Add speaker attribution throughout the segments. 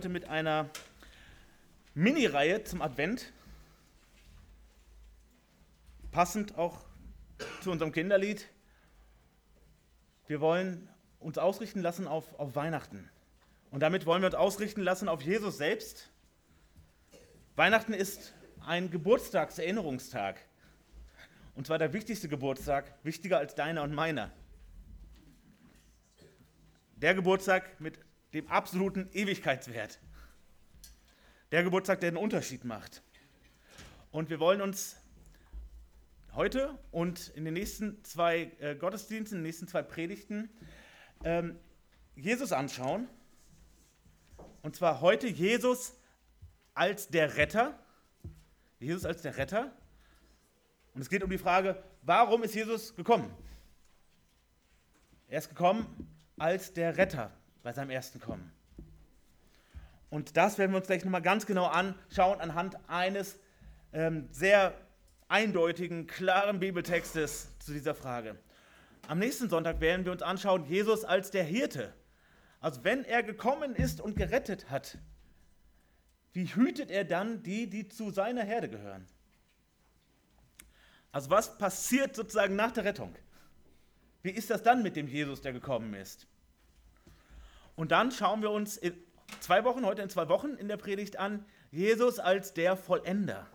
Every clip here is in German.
Speaker 1: heute mit einer Mini-Reihe zum Advent. Passend auch zu unserem Kinderlied. Wir wollen uns ausrichten lassen auf, auf Weihnachten. Und damit wollen wir uns ausrichten lassen auf Jesus selbst. Weihnachten ist ein Geburtstagserinnerungstag. Und zwar der wichtigste Geburtstag, wichtiger als deiner und meiner. Der Geburtstag mit dem absoluten Ewigkeitswert. Der Geburtstag, der den Unterschied macht. Und wir wollen uns heute und in den nächsten zwei äh, Gottesdiensten, in den nächsten zwei Predigten ähm, Jesus anschauen. Und zwar heute Jesus als der Retter. Jesus als der Retter. Und es geht um die Frage, warum ist Jesus gekommen? Er ist gekommen als der Retter bei seinem ersten Kommen. Und das werden wir uns gleich nochmal ganz genau anschauen anhand eines ähm, sehr eindeutigen, klaren Bibeltextes zu dieser Frage. Am nächsten Sonntag werden wir uns anschauen, Jesus als der Hirte. Also wenn er gekommen ist und gerettet hat, wie hütet er dann die, die zu seiner Herde gehören? Also was passiert sozusagen nach der Rettung? Wie ist das dann mit dem Jesus, der gekommen ist? Und dann schauen wir uns in zwei Wochen, heute in zwei Wochen in der Predigt an, Jesus als der Vollender.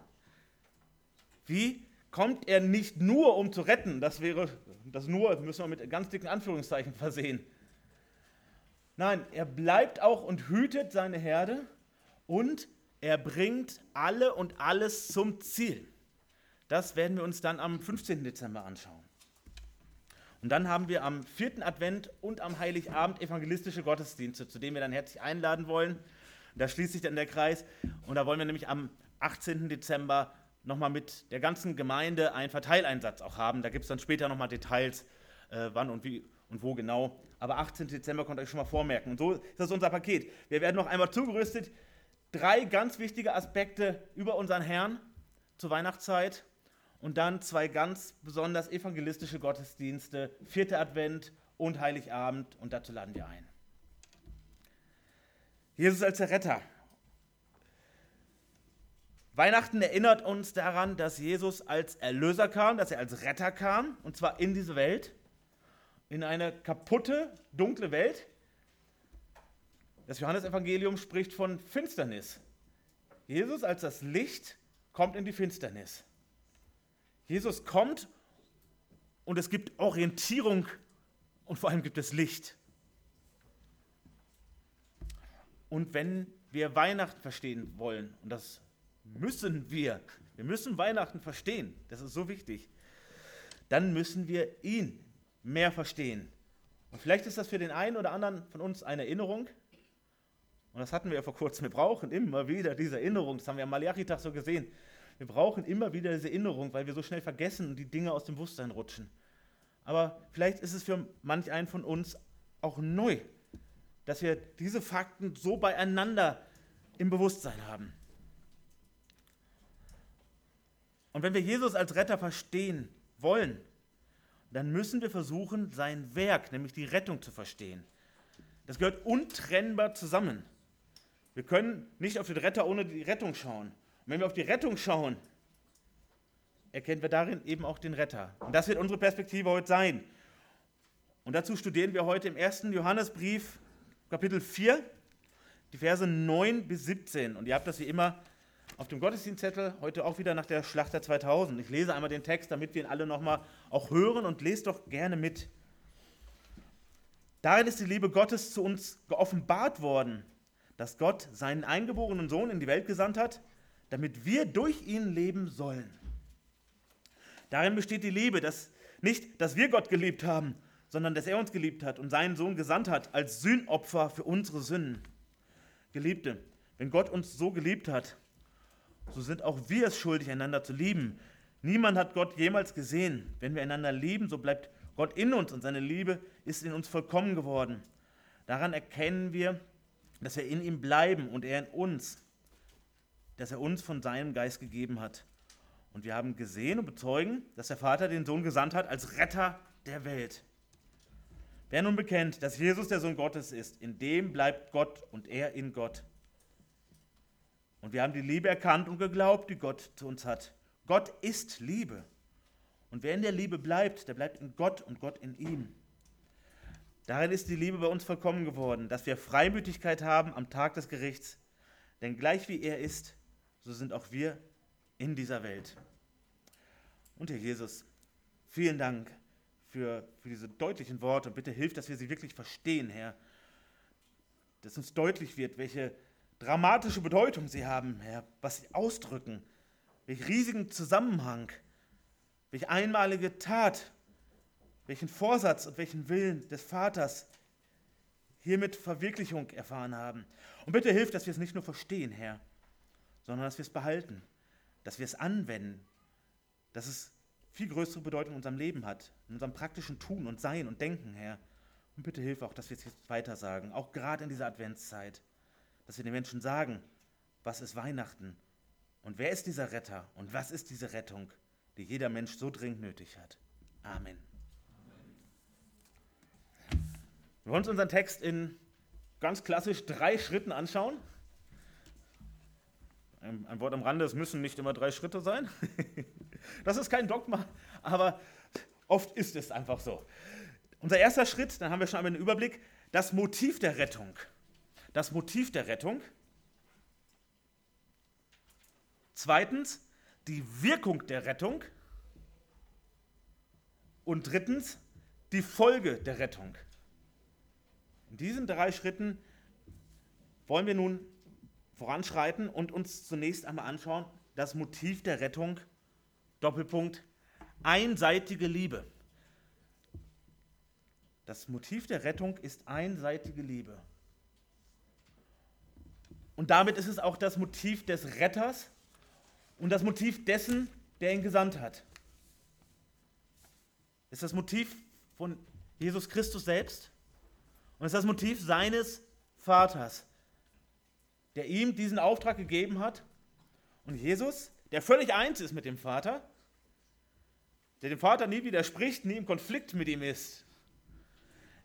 Speaker 1: Wie kommt er nicht nur, um zu retten? Das wäre, das nur müssen wir mit ganz dicken Anführungszeichen versehen. Nein, er bleibt auch und hütet seine Herde und er bringt alle und alles zum Ziel. Das werden wir uns dann am 15. Dezember anschauen. Und dann haben wir am vierten Advent und am Heiligabend evangelistische Gottesdienste, zu denen wir dann herzlich einladen wollen. Da schließt sich dann der Kreis. Und da wollen wir nämlich am 18. Dezember nochmal mit der ganzen Gemeinde einen Verteileinsatz auch haben. Da gibt es dann später nochmal Details, äh, wann und wie und wo genau. Aber 18. Dezember könnt ihr euch schon mal vormerken. Und so ist das unser Paket. Wir werden noch einmal zugerüstet. Drei ganz wichtige Aspekte über unseren Herrn zur Weihnachtszeit und dann zwei ganz besonders evangelistische Gottesdienste, vierter Advent und Heiligabend und dazu laden wir ein. Jesus als der Retter. Weihnachten erinnert uns daran, dass Jesus als Erlöser kam, dass er als Retter kam, und zwar in diese Welt, in eine kaputte, dunkle Welt. Das Johannesevangelium spricht von Finsternis. Jesus als das Licht kommt in die Finsternis. Jesus kommt und es gibt Orientierung und vor allem gibt es Licht. Und wenn wir Weihnachten verstehen wollen, und das müssen wir, wir müssen Weihnachten verstehen, das ist so wichtig, dann müssen wir ihn mehr verstehen. Und vielleicht ist das für den einen oder anderen von uns eine Erinnerung. Und das hatten wir ja vor kurzem. Wir brauchen immer wieder diese Erinnerung. Das haben wir am Malachi-Tag so gesehen. Wir brauchen immer wieder diese Erinnerung, weil wir so schnell vergessen und die Dinge aus dem Bewusstsein rutschen. Aber vielleicht ist es für manch einen von uns auch neu, dass wir diese Fakten so beieinander im Bewusstsein haben. Und wenn wir Jesus als Retter verstehen wollen, dann müssen wir versuchen, sein Werk, nämlich die Rettung, zu verstehen. Das gehört untrennbar zusammen. Wir können nicht auf den Retter ohne die Rettung schauen. Und wenn wir auf die Rettung schauen, erkennen wir darin eben auch den Retter. Und das wird unsere Perspektive heute sein. Und dazu studieren wir heute im ersten Johannesbrief, Kapitel 4, die Verse 9 bis 17. Und ihr habt das wie immer auf dem Gottesdienstzettel, heute auch wieder nach der Schlachter 2000. Ich lese einmal den Text, damit wir ihn alle nochmal auch hören und lest doch gerne mit. Darin ist die Liebe Gottes zu uns geoffenbart worden, dass Gott seinen eingeborenen Sohn in die Welt gesandt hat, damit wir durch ihn leben sollen. Darin besteht die Liebe, dass nicht, dass wir Gott geliebt haben, sondern dass er uns geliebt hat und seinen Sohn gesandt hat als Sühnopfer für unsere Sünden. Geliebte, wenn Gott uns so geliebt hat, so sind auch wir es schuldig, einander zu lieben. Niemand hat Gott jemals gesehen. Wenn wir einander lieben, so bleibt Gott in uns und seine Liebe ist in uns vollkommen geworden. Daran erkennen wir, dass wir in ihm bleiben und er in uns das er uns von seinem Geist gegeben hat. Und wir haben gesehen und bezeugen, dass der Vater den Sohn gesandt hat als Retter der Welt. Wer nun bekennt, dass Jesus der Sohn Gottes ist, in dem bleibt Gott und er in Gott. Und wir haben die Liebe erkannt und geglaubt, die Gott zu uns hat. Gott ist Liebe. Und wer in der Liebe bleibt, der bleibt in Gott und Gott in ihm. Darin ist die Liebe bei uns vollkommen geworden, dass wir Freimütigkeit haben am Tag des Gerichts. Denn gleich wie er ist, so sind auch wir in dieser Welt. Und Herr Jesus, vielen Dank für, für diese deutlichen Worte und bitte hilf, dass wir sie wirklich verstehen, Herr. Dass uns deutlich wird, welche dramatische Bedeutung sie haben, Herr, was sie ausdrücken, welchen riesigen Zusammenhang, welche einmalige Tat welchen Vorsatz und welchen Willen des Vaters hiermit Verwirklichung erfahren haben. Und bitte hilf, dass wir es nicht nur verstehen, Herr, sondern dass wir es behalten, dass wir es anwenden, dass es viel größere Bedeutung in unserem Leben hat, in unserem praktischen Tun und Sein und Denken, Herr. Und bitte hilf auch, dass wir es jetzt weiter sagen, auch gerade in dieser Adventszeit, dass wir den Menschen sagen, was ist Weihnachten und wer ist dieser Retter und was ist diese Rettung, die jeder Mensch so dringend nötig hat. Amen. Wir wollen uns unseren Text in ganz klassisch drei Schritten anschauen. Ein, ein, Wort am Rande, es müssen nicht immer drei Schritte sein. Das ist kein Dogma, aber oft ist es einfach so. Unser erster Schritt, dann haben wir schon einmal einen Überblick, das Motiv der Rettung. Das Motiv der Rettung. Zweitens, die Wirkung der Rettung. Und drittens, die Folge der Rettung. In diesen drei Schritten wollen wir nun voranschreiten und uns zunächst einmal anschauen, das Motiv der Rettung, Doppelpunkt, einseitige Liebe. Das Motiv der Rettung ist einseitige Liebe. Und damit ist es auch das Motiv des Retters und das Motiv dessen, der ihn gesandt hat. Ist das Motiv von Jesus Christus selbst? Und es ist das Motiv seines Vaters, der ihm diesen Auftrag gegeben hat. Und Jesus, der völlig eins ist mit dem Vater, der dem Vater nie widerspricht, nie im Konflikt mit ihm ist.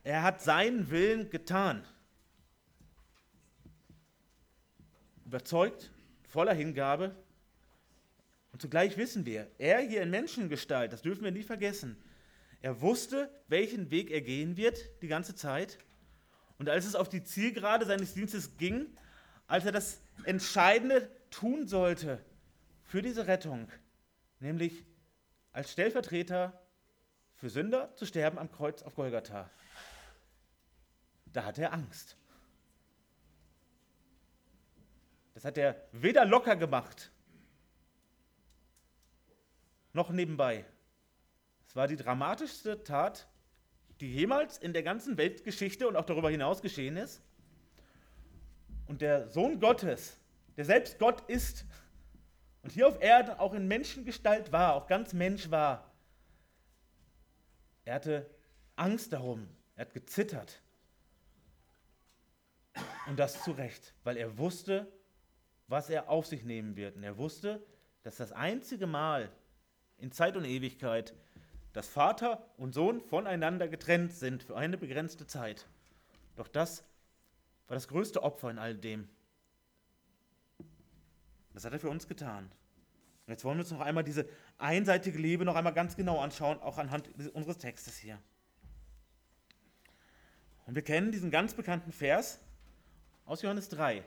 Speaker 1: Er hat seinen Willen getan. Überzeugt, voller Hingabe. Und zugleich wissen wir, er hier in Menschengestalt, das dürfen wir nie vergessen, er wusste, welchen Weg er gehen wird die ganze Zeit. Und als es auf die Zielgerade seines Dienstes ging, als er das Entscheidende tun sollte für diese Rettung, nämlich als Stellvertreter für Sünder zu sterben am Kreuz auf Golgatha, da hatte er Angst. Das hat er weder locker gemacht, noch nebenbei. Es war die dramatischste Tat die jemals in der ganzen Weltgeschichte und auch darüber hinaus geschehen ist. Und der Sohn Gottes, der selbst Gott ist und hier auf Erden auch in Menschengestalt war, auch ganz Mensch war, er hatte Angst darum, er hat gezittert. Und das zu Recht, weil er wusste, was er auf sich nehmen wird. Und er wusste, dass das einzige Mal in Zeit und Ewigkeit dass Vater und Sohn voneinander getrennt sind für eine begrenzte Zeit. Doch das war das größte Opfer in all dem. Das hat er für uns getan. Und jetzt wollen wir uns noch einmal diese einseitige Liebe noch einmal ganz genau anschauen, auch anhand unseres Textes hier. Und wir kennen diesen ganz bekannten Vers aus Johannes 3.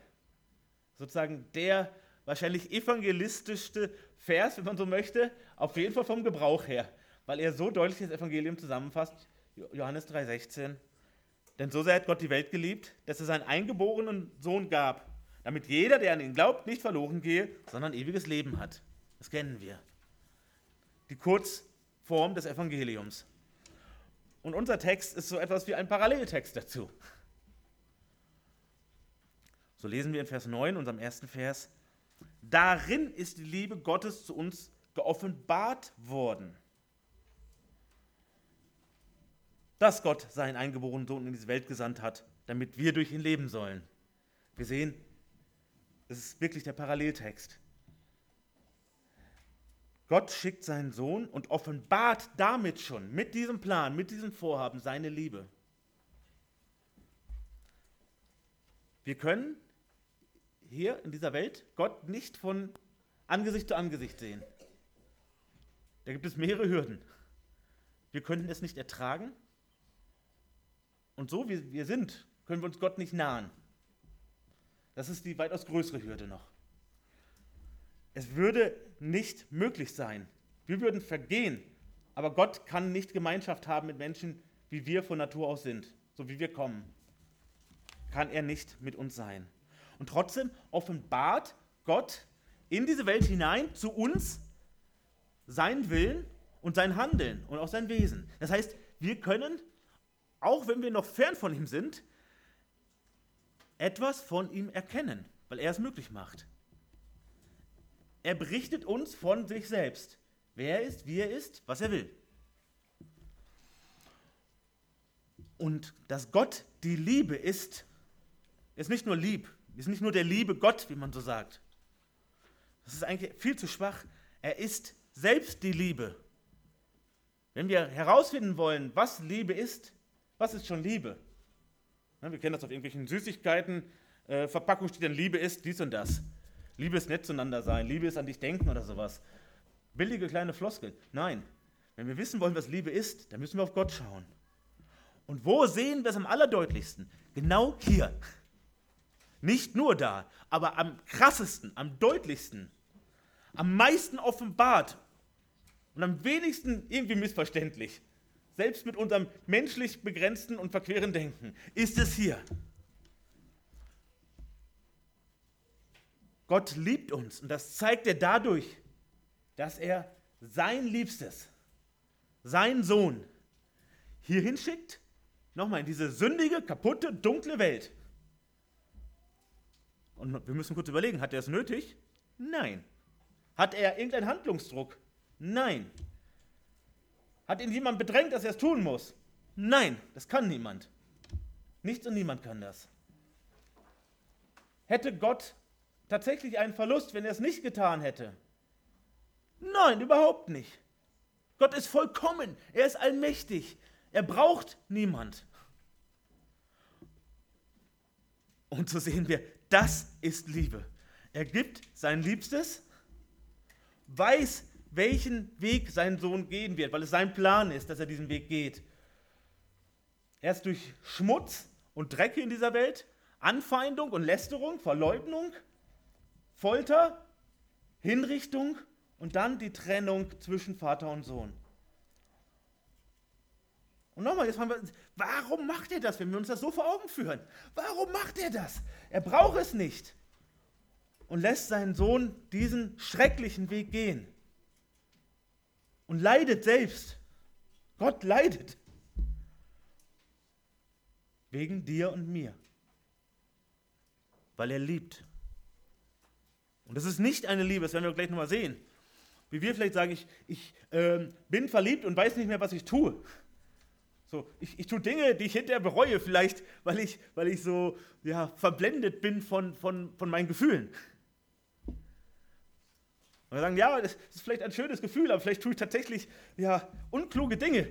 Speaker 1: Sozusagen der wahrscheinlich evangelistischste Vers, wenn man so möchte, auf jeden Fall vom Gebrauch her weil er so deutlich das Evangelium zusammenfasst, Johannes 3,16. Denn so sehr hat Gott die Welt geliebt, dass er seinen eingeborenen Sohn gab, damit jeder, der an ihn glaubt, nicht verloren gehe, sondern ewiges Leben hat. Das kennen wir. Die Kurzform des Evangeliums. Und unser Text ist so etwas wie ein Paralleltext dazu. So lesen wir in Vers 9, unserem ersten Vers, darin ist die Liebe Gottes zu uns geoffenbart worden. Dass Gott seinen eingeborenen Sohn in diese Welt gesandt hat, damit wir durch ihn leben sollen. Wir sehen, es ist wirklich der Paralleltext. Gott schickt seinen Sohn und offenbart damit schon, mit diesem Plan, mit diesem Vorhaben, seine Liebe. Wir können hier in dieser Welt Gott nicht von Angesicht zu Angesicht sehen. Da gibt es mehrere Hürden. Wir könnten es nicht ertragen. Und so wie wir sind, können wir uns Gott nicht nahen. Das ist die weitaus größere Hürde noch. Es würde nicht möglich sein. Wir würden vergehen, aber Gott kann nicht Gemeinschaft haben mit Menschen, wie wir von Natur aus sind, so wie wir kommen. Kann er nicht mit uns sein. Und trotzdem offenbart Gott in diese Welt hinein zu uns sein Willen und sein Handeln und auch sein Wesen. Das heißt, wir können, auch wenn wir noch fern von ihm sind, etwas von ihm erkennen, weil er es möglich macht. Er berichtet uns von sich selbst, wer er ist, wie er ist, was er will. Und dass Gott die Liebe ist, ist nicht nur lieb, ist nicht nur der liebe Gott, wie man so sagt. Das ist eigentlich viel zu schwach. Er ist selbst die Liebe. Wenn wir herausfinden wollen, was Liebe ist, was ist schon Liebe? Wir kennen das auf irgendwelchen Süßigkeiten. Äh, Verpackung steht dann, Liebe ist dies und das. Liebe ist nett zueinander sein, Liebe ist an dich denken oder sowas. Billige kleine Floskel. Nein, wenn wir wissen wollen, was Liebe ist, dann müssen wir auf Gott schauen. Und wo sehen wir es am allerdeutlichsten? Genau hier. Nicht nur da, aber am krassesten, am deutlichsten, am meisten offenbart und am wenigsten irgendwie missverständlich, selbst mit unserem menschlich begrenzten und verqueren Denken, ist es hier. Gott liebt uns und das zeigt er dadurch, dass er sein Liebstes, seinen Sohn, hier hinschickt, nochmal in diese sündige, kaputte, dunkle Welt und wir müssen kurz überlegen, hat er es nötig? Nein. Hat er irgendeinen Handlungsdruck? Nein. Hat ihn jemand bedrängt, dass er es tun muss? Nein, das kann niemand. Nichts und niemand kann das. Hätte Gott tatsächlich einen Verlust, wenn er es nicht getan hätte? Nein, überhaupt nicht. Gott ist vollkommen, er ist allmächtig, er braucht niemand. Und so sehen wir, das ist Liebe. Er gibt sein Liebstes, weiß, welchen Weg sein Sohn gehen wird, weil es sein Plan ist, dass er diesen Weg geht. Erst durch Schmutz und Dreck in dieser Welt, Anfeindung und Lästerung, Verleugnung, Folter, Hinrichtung und dann die Trennung zwischen Vater und Sohn. Und nochmal, jetzt fragen wir, warum macht er das, wenn wir uns das so vor Augen führen? Warum macht er das? Er braucht es nicht. Und lässt seinen Sohn diesen schrecklichen Weg gehen. Und leidet selbst. Gott leidet. Wegen dir und mir. Weil er liebt. Und das ist nicht eine Liebe, das werden wir gleich nochmal sehen. Wie wir vielleicht sagen, ich, ich äh, bin verliebt und weiß nicht mehr, was ich tue. So, ich, ich tue Dinge, die ich hinterher bereue, vielleicht, weil ich, weil ich so ja, verblendet bin von, von, von meinen Gefühlen. Und wir sagen, ja, das ist vielleicht ein schönes Gefühl, aber vielleicht tue ich tatsächlich ja, unkluge Dinge.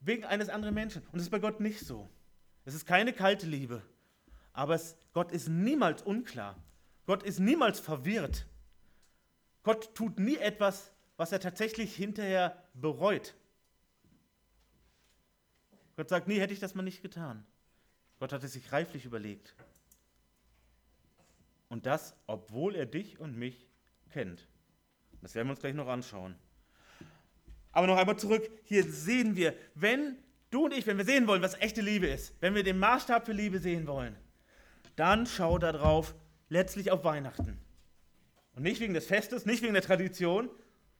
Speaker 1: Wegen eines anderen Menschen. Und das ist bei Gott nicht so. Es ist keine kalte Liebe. Aber es, Gott ist niemals unklar. Gott ist niemals verwirrt. Gott tut nie etwas, was er tatsächlich hinterher bereut. Gott sagt, nee, hätte ich das mal nicht getan. Gott hat es sich reiflich überlegt. Und das, obwohl er dich und mich kennt. Das werden wir uns gleich noch anschauen. Aber noch einmal zurück. Hier sehen wir, wenn du und ich, wenn wir sehen wollen, was echte Liebe ist, wenn wir den Maßstab für Liebe sehen wollen, dann schau darauf, letztlich auf Weihnachten. Und nicht wegen des Festes, nicht wegen der Tradition,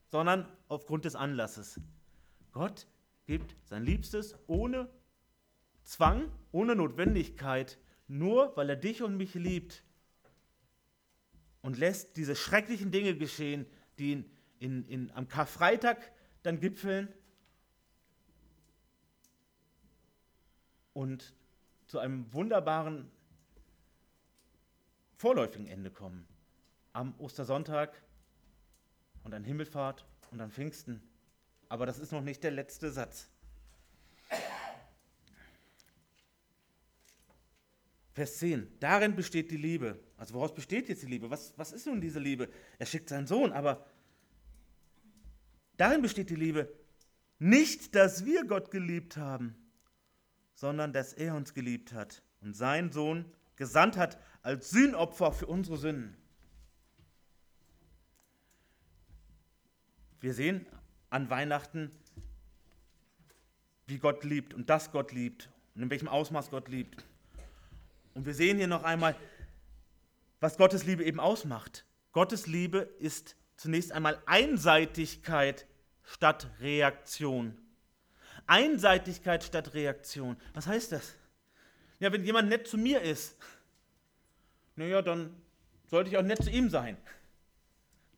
Speaker 1: sondern aufgrund des Anlasses. Gott gibt sein Liebstes ohne Zwang, ohne Notwendigkeit, nur weil er dich und mich liebt und lässt diese schrecklichen Dinge geschehen, die in, in, in, am Karfreitag dann gipfeln und zu einem wunderbaren vorläufigen Ende kommen. Am Ostersonntag und an Himmelfahrt und an Pfingsten. Aber das ist noch nicht der letzte Satz. Vers 10. Darin besteht die Liebe. Also woraus besteht jetzt die Liebe? Was, was ist nun diese Liebe? Er schickt seinen Sohn, aber darin besteht die Liebe. Nicht, dass wir Gott geliebt haben, sondern dass er uns geliebt hat und seinen Sohn gesandt hat als Sühnopfer für unsere Sünden. Wir sehen an Weihnachten, wie Gott liebt und dass Gott liebt und in welchem Ausmaß Gott liebt. Und wir sehen hier noch einmal, was Gottes Liebe eben ausmacht. Gottes Liebe ist zunächst einmal Einseitigkeit statt Reaktion. Einseitigkeit statt Reaktion. Was heißt das? Ja, wenn jemand nett zu mir ist, naja, dann sollte ich auch nett zu ihm sein.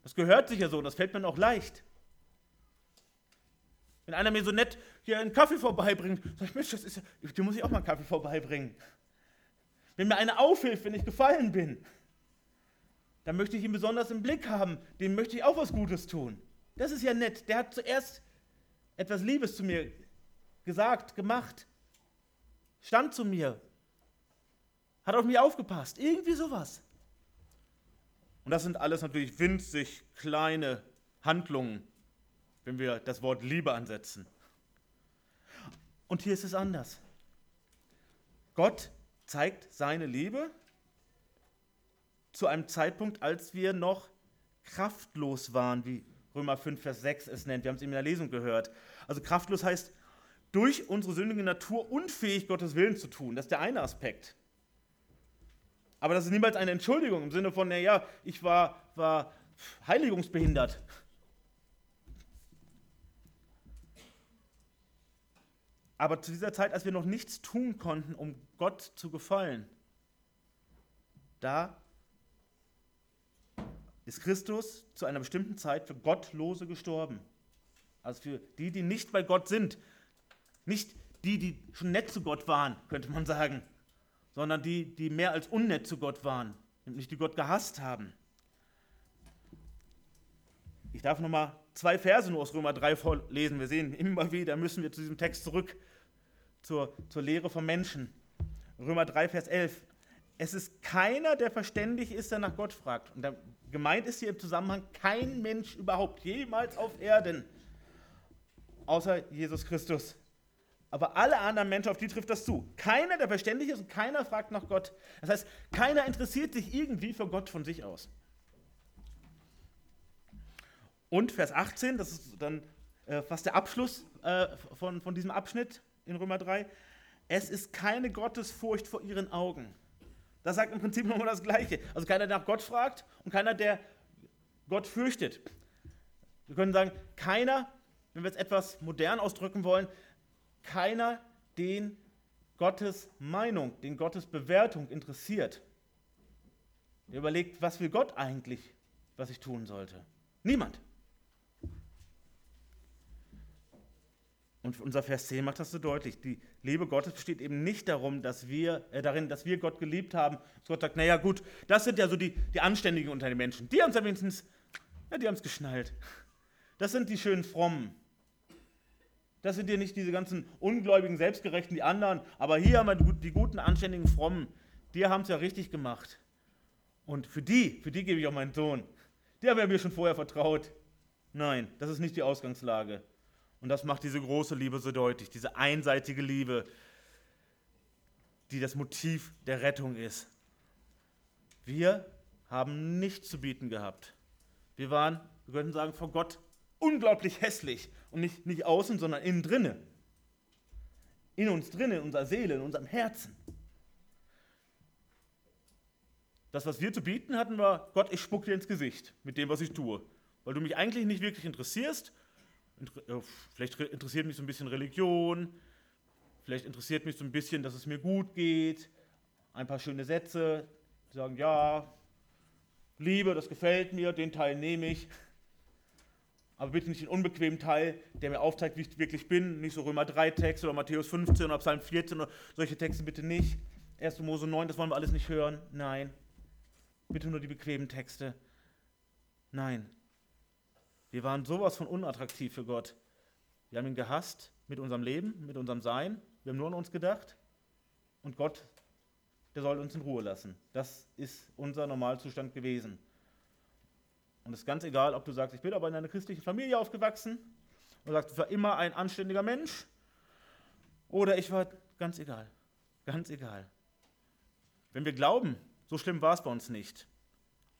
Speaker 1: Das gehört sich ja so, das fällt mir auch leicht. Wenn einer mir so nett hier einen Kaffee vorbeibringt, sag ich, Mensch, das ist ja, dir muss ich auch mal einen Kaffee vorbeibringen. Wenn mir einer aufhilft, wenn ich gefallen bin, dann möchte ich ihn besonders im Blick haben. Dem möchte ich auch was Gutes tun. Das ist ja nett. Der hat zuerst etwas Liebes zu mir gesagt, gemacht, stand zu mir, hat auf mich aufgepasst. Irgendwie sowas. Und das sind alles natürlich winzig kleine Handlungen, wenn wir das Wort Liebe ansetzen. Und hier ist es anders. Gott zeigt seine Liebe zu einem Zeitpunkt, als wir noch kraftlos waren, wie Römer 5, Vers 6 es nennt. Wir haben es in der Lesung gehört. Also kraftlos heißt durch unsere sündige Natur unfähig, Gottes Willen zu tun. Das ist der eine Aspekt. Aber das ist niemals eine Entschuldigung im Sinne von, naja, ich war, war heiligungsbehindert. Aber zu dieser Zeit, als wir noch nichts tun konnten, um Gott zu gefallen, da ist Christus zu einer bestimmten Zeit für Gottlose gestorben. Also für die, die nicht bei Gott sind. Nicht die, die schon nett zu Gott waren, könnte man sagen, sondern die, die mehr als unnett zu Gott waren, nämlich die Gott gehasst haben. Ich darf nochmal zwei Verse nur aus Römer 3 vorlesen. Wir sehen immer wieder, müssen wir zu diesem Text zurück zur, zur Lehre vom Menschen. Römer 3, Vers 11. Es ist keiner, der verständig ist, der nach Gott fragt. Und gemeint ist hier im Zusammenhang kein Mensch überhaupt jemals auf Erden, außer Jesus Christus. Aber alle anderen Menschen, auf die trifft das zu. Keiner, der verständig ist und keiner fragt nach Gott. Das heißt, keiner interessiert sich irgendwie für Gott von sich aus. Und Vers 18, das ist dann äh, fast der Abschluss äh, von, von diesem Abschnitt in Römer 3, es ist keine Gottesfurcht vor ihren Augen. Das sagt im Prinzip nochmal das Gleiche. Also keiner, der nach Gott fragt und keiner, der Gott fürchtet. Wir können sagen, keiner, wenn wir es etwas modern ausdrücken wollen, keiner, den Gottes Meinung, den Gottes Bewertung interessiert. Der überlegt, was will Gott eigentlich, was ich tun sollte. Niemand. Und unser Vers 10 macht das so deutlich. Die Liebe Gottes besteht eben nicht darum, dass wir, äh, darin, dass wir Gott geliebt haben. Dass Gott sagt, naja gut, das sind ja so die, die Anständigen unter den Menschen. Die haben es ja wenigstens, ja, die haben es geschnallt. Das sind die schönen Frommen. Das sind ja nicht diese ganzen ungläubigen, selbstgerechten, die anderen. Aber hier haben wir die guten, anständigen Frommen. Die haben es ja richtig gemacht. Und für die, für die gebe ich auch meinen Sohn. Die haben ja mir schon vorher vertraut. Nein, das ist nicht die Ausgangslage. Und das macht diese große Liebe so deutlich, diese einseitige Liebe, die das Motiv der Rettung ist. Wir haben nichts zu bieten gehabt. Wir waren, wir könnten sagen, vor Gott unglaublich hässlich und nicht, nicht außen, sondern innen drinne. In uns drinnen, in unserer Seele, in unserem Herzen. Das, was wir zu bieten hatten, war, Gott, ich spuck dir ins Gesicht mit dem, was ich tue. Weil du mich eigentlich nicht wirklich interessierst vielleicht interessiert mich so ein bisschen Religion, vielleicht interessiert mich so ein bisschen, dass es mir gut geht, ein paar schöne Sätze, die sagen, ja, Liebe, das gefällt mir, den Teil nehme ich. Aber bitte nicht den unbequemen Teil, der mir aufzeigt, wie ich wirklich bin. Nicht so Römer 3 Text oder Matthäus 15 oder Psalm 14 oder solche Texte bitte nicht. 1. Mose 9, das wollen wir alles nicht hören. Nein. Bitte nur die bequemen Texte. Nein. Wir waren sowas von unattraktiv für Gott. Wir haben ihn gehasst mit unserem Leben, mit unserem Sein. Wir haben nur an uns gedacht. Und Gott der soll uns in Ruhe lassen. Das ist unser Normalzustand gewesen. Und es ist ganz egal, ob du sagst, ich bin aber in einer christlichen Familie aufgewachsen und sagst, ich war immer ein anständiger Mensch oder ich war ganz egal. Ganz egal. Wenn wir glauben, so schlimm war es bei uns nicht,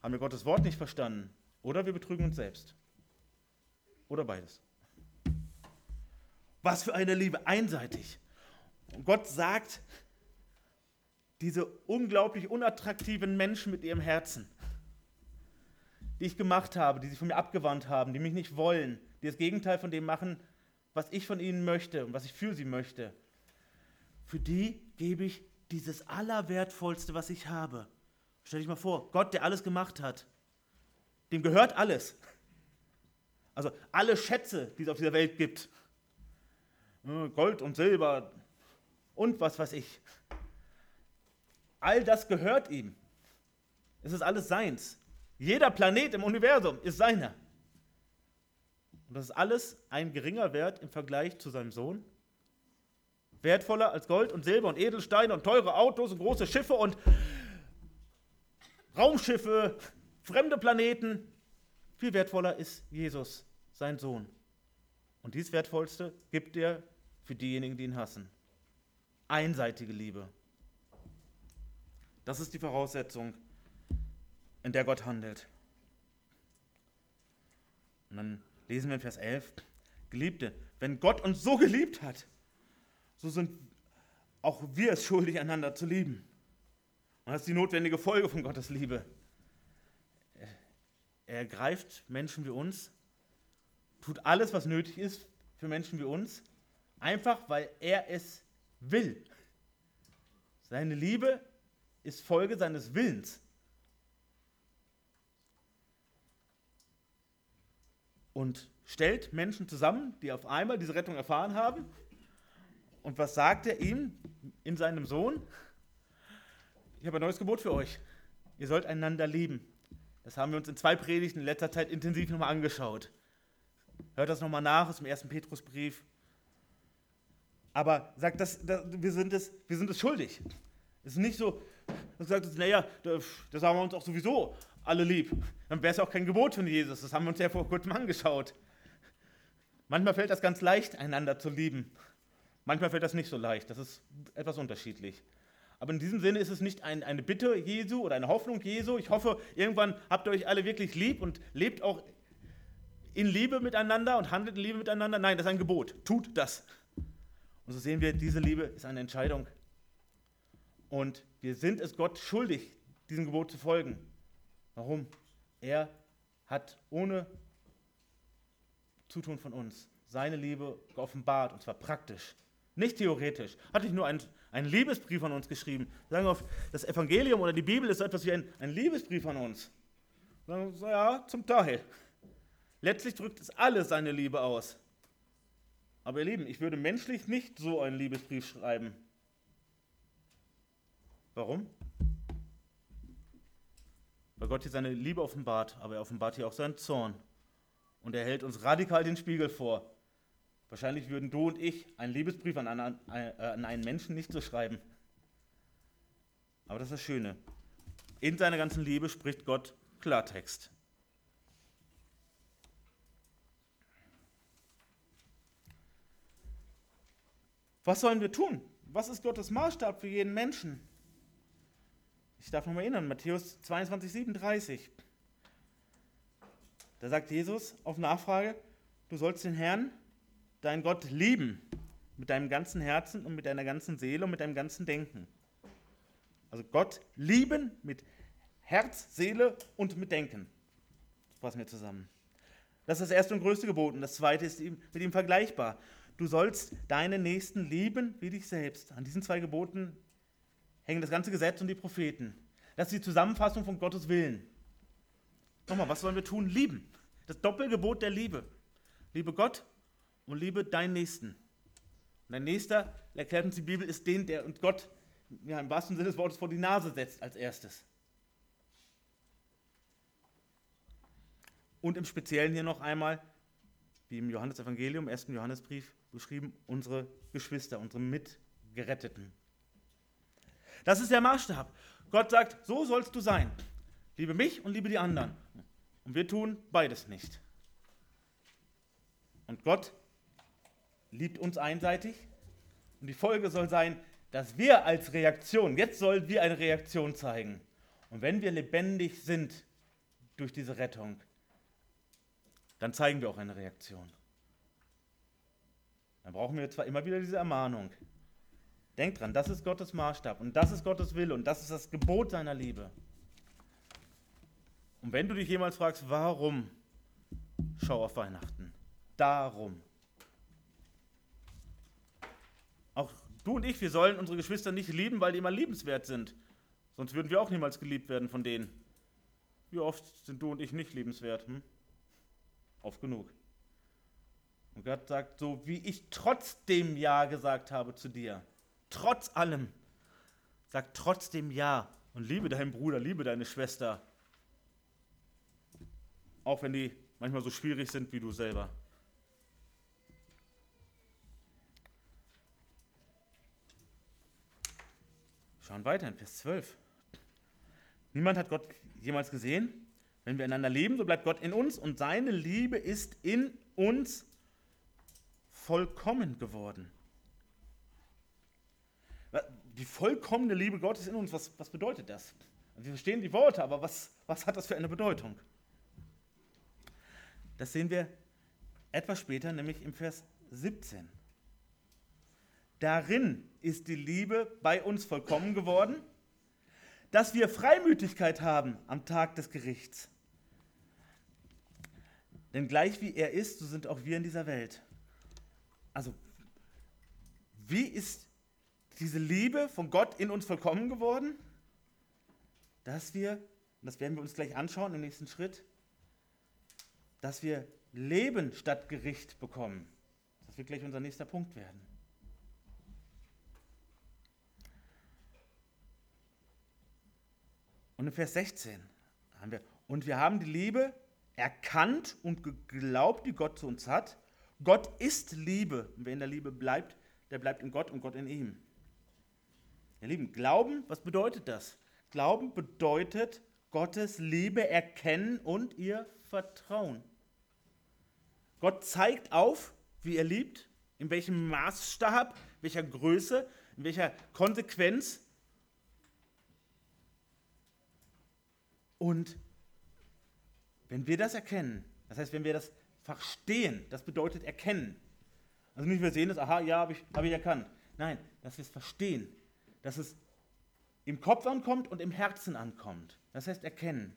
Speaker 1: haben wir Gottes Wort nicht verstanden oder wir betrügen uns selbst. Oder beides. Was für eine Liebe, einseitig. Und Gott sagt, diese unglaublich unattraktiven Menschen mit ihrem Herzen, die ich gemacht habe, die sich von mir abgewandt haben, die mich nicht wollen, die das Gegenteil von dem machen, was ich von ihnen möchte und was ich für sie möchte, für die gebe ich dieses Allerwertvollste, was ich habe. Stell dich mal vor, Gott, der alles gemacht hat, dem gehört alles. Also alle Schätze, die es auf dieser Welt gibt, Gold und Silber und was weiß ich, all das gehört ihm. Es ist alles seins. Jeder Planet im Universum ist seiner. Und das ist alles ein geringer Wert im Vergleich zu seinem Sohn. Wertvoller als Gold und Silber und Edelsteine und teure Autos und große Schiffe und Raumschiffe, fremde Planeten. Viel wertvoller ist Jesus, sein Sohn. Und dies Wertvollste gibt er für diejenigen, die ihn hassen. Einseitige Liebe. Das ist die Voraussetzung, in der Gott handelt. Und dann lesen wir in Vers 11, Geliebte, wenn Gott uns so geliebt hat, so sind auch wir es schuldig, einander zu lieben. Und das ist die notwendige Folge von Gottes Liebe. Er ergreift Menschen wie uns, tut alles, was nötig ist für Menschen wie uns, einfach weil er es will. Seine Liebe ist Folge seines Willens. Und stellt Menschen zusammen, die auf einmal diese Rettung erfahren haben. Und was sagt er ihm in seinem Sohn? Ich habe ein neues Gebot für euch. Ihr sollt einander lieben. Das haben wir uns in zwei Predigten in letzter Zeit intensiv nochmal angeschaut. Hört das nochmal nach aus dem ersten Petrusbrief. Aber sagt, das, das, wir, sind es, wir sind es schuldig. Es ist nicht so, dass sagt, naja, das haben wir uns auch sowieso alle lieb. Dann wäre es auch kein Gebot von Jesus. Das haben wir uns ja vor kurzem angeschaut. Manchmal fällt das ganz leicht, einander zu lieben. Manchmal fällt das nicht so leicht. Das ist etwas unterschiedlich. Aber in diesem Sinne ist es nicht ein, eine Bitte Jesu oder eine Hoffnung Jesu. Ich hoffe, irgendwann habt ihr euch alle wirklich lieb und lebt auch in Liebe miteinander und handelt in Liebe miteinander. Nein, das ist ein Gebot. Tut das. Und so sehen wir, diese Liebe ist eine Entscheidung. Und wir sind es Gott schuldig, diesem Gebot zu folgen. Warum? Er hat ohne Zutun von uns seine Liebe geoffenbart, und zwar praktisch, nicht theoretisch. Hat nicht nur ein, einen Liebesbrief an uns geschrieben. Sagen wir, das Evangelium oder die Bibel ist so etwas wie ein, ein Liebesbrief an uns. Sagen wir, ja, zum Teil. Letztlich drückt es alles seine Liebe aus. Aber ihr Lieben, ich würde menschlich nicht so einen Liebesbrief schreiben. Warum? Weil Gott hier seine Liebe offenbart, aber er offenbart hier auch seinen Zorn. Und er hält uns radikal den Spiegel vor. Wahrscheinlich würden du und ich einen Liebesbrief an einen, äh, an einen Menschen nicht so schreiben. Aber das ist das Schöne. In seiner ganzen Liebe spricht Gott Klartext. Was sollen wir tun? Was ist Gottes Maßstab für jeden Menschen? Ich darf nochmal erinnern, Matthäus 22, 37. Da sagt Jesus auf Nachfrage, du sollst den Herrn, deinen Gott, lieben mit deinem ganzen Herzen und mit deiner ganzen Seele und mit deinem ganzen Denken. Also Gott lieben mit Herz, Seele und mit Denken. Das fassen wir zusammen. Das ist das erste und größte Gebot. Und das zweite ist mit ihm vergleichbar. Du sollst deinen Nächsten lieben wie dich selbst. An diesen zwei Geboten hängen das ganze Gesetz und die Propheten. Das ist die Zusammenfassung von Gottes Willen. Nochmal, was sollen wir tun? Lieben. Das Doppelgebot der Liebe. Liebe Gott und liebe deinen Nächsten. Und dein Nächster, erklärt uns die Bibel, ist den, der uns Gott ja, im wahrsten Sinne des Wortes vor die Nase setzt als erstes. Und im Speziellen hier noch einmal, wie im Johannesevangelium, im ersten Johannesbrief beschrieben, unsere Geschwister, unsere Mitgeretteten. Das ist der Maßstab. Gott sagt, so sollst du sein. Liebe mich und liebe die anderen. Und wir tun beides nicht. Und Gott liebt uns einseitig. Und die Folge soll sein, dass wir als Reaktion, jetzt sollen wir eine Reaktion zeigen. Und wenn wir lebendig sind durch diese Rettung, dann zeigen wir auch eine Reaktion. Dann brauchen wir zwar immer wieder diese Ermahnung. Denkt dran, das ist Gottes Maßstab und das ist Gottes Wille und das ist das Gebot seiner Liebe. Und wenn du dich jemals fragst, warum, schau auf Weihnachten. Darum. Auch du und ich, wir sollen unsere Geschwister nicht lieben, weil die immer liebenswert sind. Sonst würden wir auch niemals geliebt werden von denen. Wie oft sind du und ich nicht liebenswert? Hm? Oft genug. Und Gott sagt, so wie ich trotzdem Ja gesagt habe zu dir, trotz allem, sag trotzdem Ja und liebe deinen Bruder, liebe deine Schwester. Auch wenn die manchmal so schwierig sind wie du selber. Schauen weiter in Vers 12. Niemand hat Gott jemals gesehen. Wenn wir einander lieben, so bleibt Gott in uns und seine Liebe ist in uns vollkommen geworden. Die vollkommene Liebe Gottes in uns, was, was bedeutet das? Wir verstehen die Worte, aber was, was hat das für eine Bedeutung? Das sehen wir etwas später, nämlich im Vers 17. Darin ist die Liebe bei uns vollkommen geworden, dass wir Freimütigkeit haben am Tag des Gerichts. Denn gleich wie er ist, so sind auch wir in dieser Welt. Also, wie ist diese Liebe von Gott in uns vollkommen geworden? Dass wir, und das werden wir uns gleich anschauen im nächsten Schritt, dass wir Leben statt Gericht bekommen. Das wird gleich unser nächster Punkt werden. Und in Vers 16 haben wir, und wir haben die Liebe erkannt und geglaubt, die Gott zu uns hat. Gott ist Liebe. Und wer in der Liebe bleibt, der bleibt in Gott und Gott in ihm. Ihr Lieben, Glauben, was bedeutet das? Glauben bedeutet Gottes Liebe erkennen und ihr Vertrauen. Gott zeigt auf, wie er liebt, in welchem Maßstab, welcher Größe, in welcher Konsequenz Und wenn wir das erkennen, das heißt, wenn wir das verstehen, das bedeutet erkennen. Also nicht wir sehen es, aha, ja, habe ich, hab ich erkannt. Nein, dass wir es verstehen, dass es im Kopf ankommt und im Herzen ankommt. Das heißt erkennen.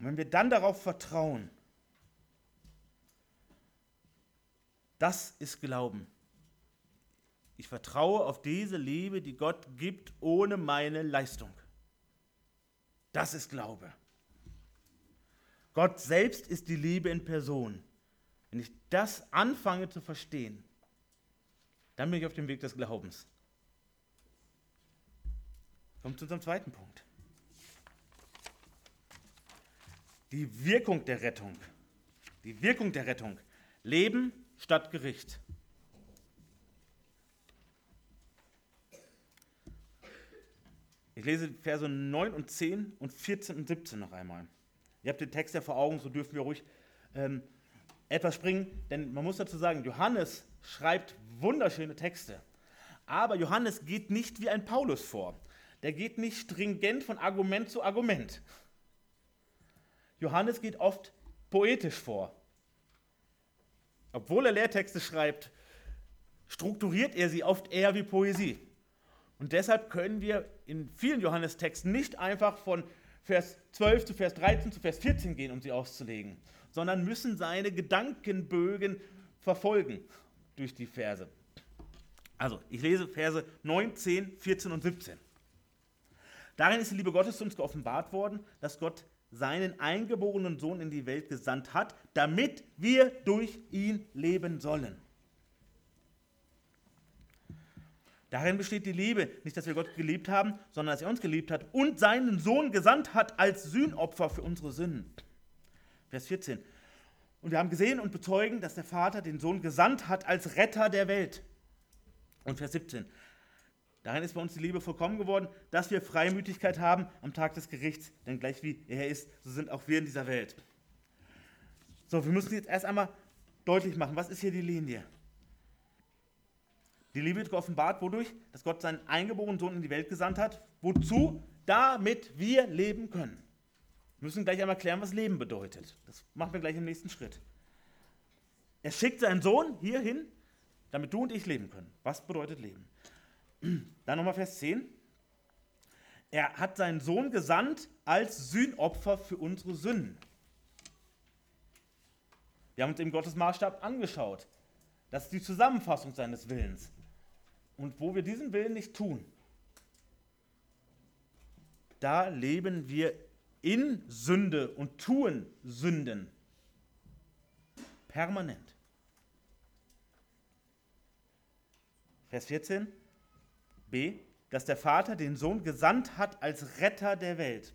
Speaker 1: Und wenn wir dann darauf vertrauen, das ist Glauben. Ich vertraue auf diese Liebe, die Gott gibt, ohne meine Leistung. Das ist Glaube. Gott selbst ist die Liebe in Person. Wenn ich das anfange zu verstehen, dann bin ich auf dem Weg des Glaubens. Kommt zu unserem zweiten Punkt. Die Wirkung der Rettung. Die Wirkung der Rettung. Leben statt Gericht. Ich lese Verse 9 und 10 und 14 und 17 noch einmal. Ihr habt den Text ja vor Augen, so dürfen wir ruhig ähm, etwas springen, denn man muss dazu sagen, Johannes schreibt wunderschöne Texte. Aber Johannes geht nicht wie ein Paulus vor. Der geht nicht stringent von Argument zu Argument. Johannes geht oft poetisch vor. Obwohl er Lehrtexte schreibt, strukturiert er sie oft eher wie Poesie. Und deshalb können wir in vielen Johannestexten nicht einfach von Vers 12 zu Vers 13 zu Vers 14 gehen, um sie auszulegen, sondern müssen seine Gedankenbögen verfolgen durch die Verse. Also, ich lese Verse 9, 10, 14 und 17. Darin ist die Liebe Gottes uns geoffenbart worden, dass Gott seinen eingeborenen Sohn in die Welt gesandt hat, damit wir durch ihn leben sollen. Darin besteht die Liebe. Nicht, dass wir Gott geliebt haben, sondern dass er uns geliebt hat und seinen Sohn gesandt hat als Sühnopfer für unsere Sünden. Vers 14. Und wir haben gesehen und bezeugen, dass der Vater den Sohn gesandt hat als Retter der Welt. Und Vers 17. Darin ist bei uns die Liebe vollkommen geworden, dass wir Freimütigkeit haben am Tag des Gerichts. Denn gleich wie er ist, so sind auch wir in dieser Welt. So, wir müssen jetzt erst einmal deutlich machen, was ist hier die Linie? Die Liebe wird geoffenbart, wodurch? Dass Gott seinen eingeborenen Sohn in die Welt gesandt hat. Wozu? Damit wir leben können. Wir müssen gleich einmal klären, was Leben bedeutet. Das machen wir gleich im nächsten Schritt. Er schickt seinen Sohn hierhin, damit du und ich leben können. Was bedeutet Leben? Dann nochmal Vers 10. Er hat seinen Sohn gesandt als Sühnopfer für unsere Sünden. Wir haben uns eben Gottes Maßstab angeschaut. Das ist die Zusammenfassung seines Willens. Und wo wir diesen Willen nicht tun, da leben wir in Sünde und tun Sünden. Permanent. Vers 14 b, dass der Vater den Sohn gesandt hat als Retter der Welt.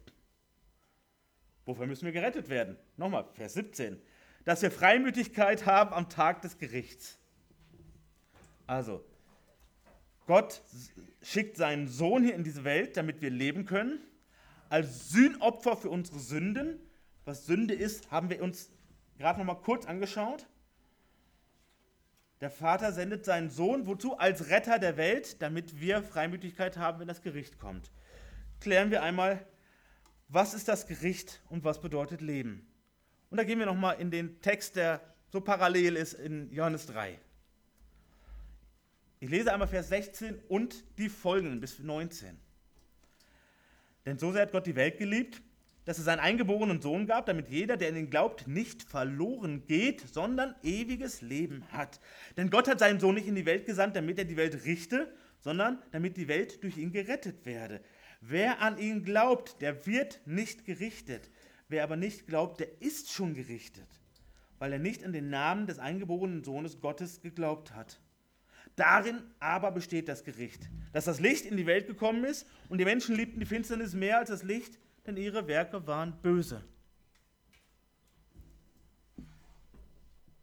Speaker 1: Wofür müssen wir gerettet werden? Nochmal, Vers 17. Dass wir Freimütigkeit haben am Tag des Gerichts. Also, Gott schickt seinen Sohn hier in diese Welt, damit wir leben können, als Sühnopfer für unsere Sünden. Was Sünde ist, haben wir uns gerade noch mal kurz angeschaut. Der Vater sendet seinen Sohn, wozu? Als Retter der Welt, damit wir Freimütigkeit haben, wenn das Gericht kommt. Klären wir einmal, was ist das Gericht und was bedeutet Leben? Und da gehen wir nochmal in den Text, der so parallel ist in Johannes 3. Ich lese einmal Vers 16 und die folgenden bis 19. Denn so sehr hat Gott die Welt geliebt, dass er seinen eingeborenen Sohn gab, damit jeder, der an ihn glaubt, nicht verloren geht, sondern ewiges Leben hat. Denn Gott hat seinen Sohn nicht in die Welt gesandt, damit er die Welt richte, sondern damit die Welt durch ihn gerettet werde. Wer an ihn glaubt, der wird nicht gerichtet. Wer aber nicht glaubt, der ist schon gerichtet, weil er nicht an den Namen des eingeborenen Sohnes Gottes geglaubt hat. Darin aber besteht das Gericht, dass das Licht in die Welt gekommen ist und die Menschen liebten die Finsternis mehr als das Licht, denn ihre Werke waren böse.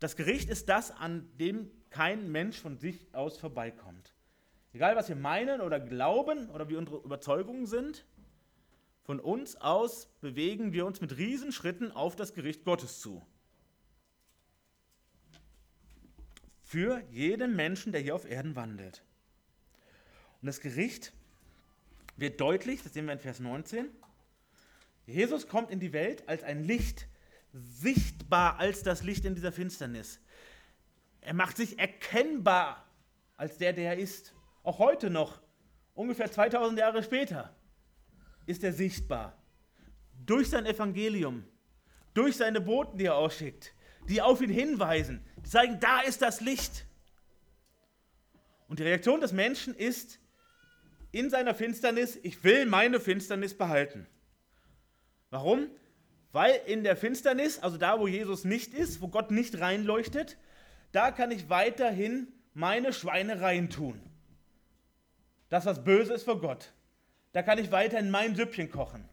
Speaker 1: Das Gericht ist das, an dem kein Mensch von sich aus vorbeikommt. Egal, was wir meinen oder glauben oder wie unsere Überzeugungen sind, von uns aus bewegen wir uns mit Riesenschritten auf das Gericht Gottes zu. Für jeden Menschen, der hier auf Erden wandelt. Und das Gericht wird deutlich, das sehen wir in Vers 19, Jesus kommt in die Welt als ein Licht, sichtbar als das Licht in dieser Finsternis. Er macht sich erkennbar als der, der er ist. Auch heute noch, ungefähr 2000 Jahre später, ist er sichtbar. Durch sein Evangelium, durch seine Boten, die er ausschickt, die auf ihn hinweisen, die zeigen, da ist das Licht. Und die Reaktion des Menschen ist in seiner Finsternis, ich will meine Finsternis behalten. Warum? Weil in der Finsternis, also da, wo Jesus nicht ist, wo Gott nicht reinleuchtet, da kann ich weiterhin meine Schweinereien tun. Das, was böse ist vor Gott. Da kann ich weiterhin mein Süppchen kochen.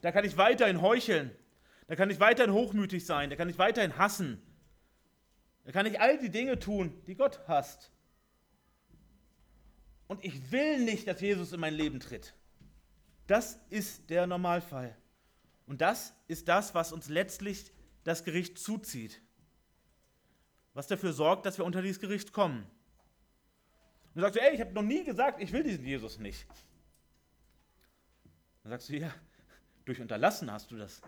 Speaker 1: Da kann ich weiterhin heucheln. Da kann ich weiterhin hochmütig sein. Da kann ich weiterhin hassen. Da kann ich all die Dinge tun, die Gott hasst. Und ich will nicht, dass Jesus in mein Leben tritt. Das ist der Normalfall. Und das ist das, was uns letztlich das Gericht zuzieht. Was dafür sorgt, dass wir unter dieses Gericht kommen. Und sagst du, ey, ich habe noch nie gesagt, ich will diesen Jesus nicht. Dann sagst du, ja, durch Unterlassen hast du das.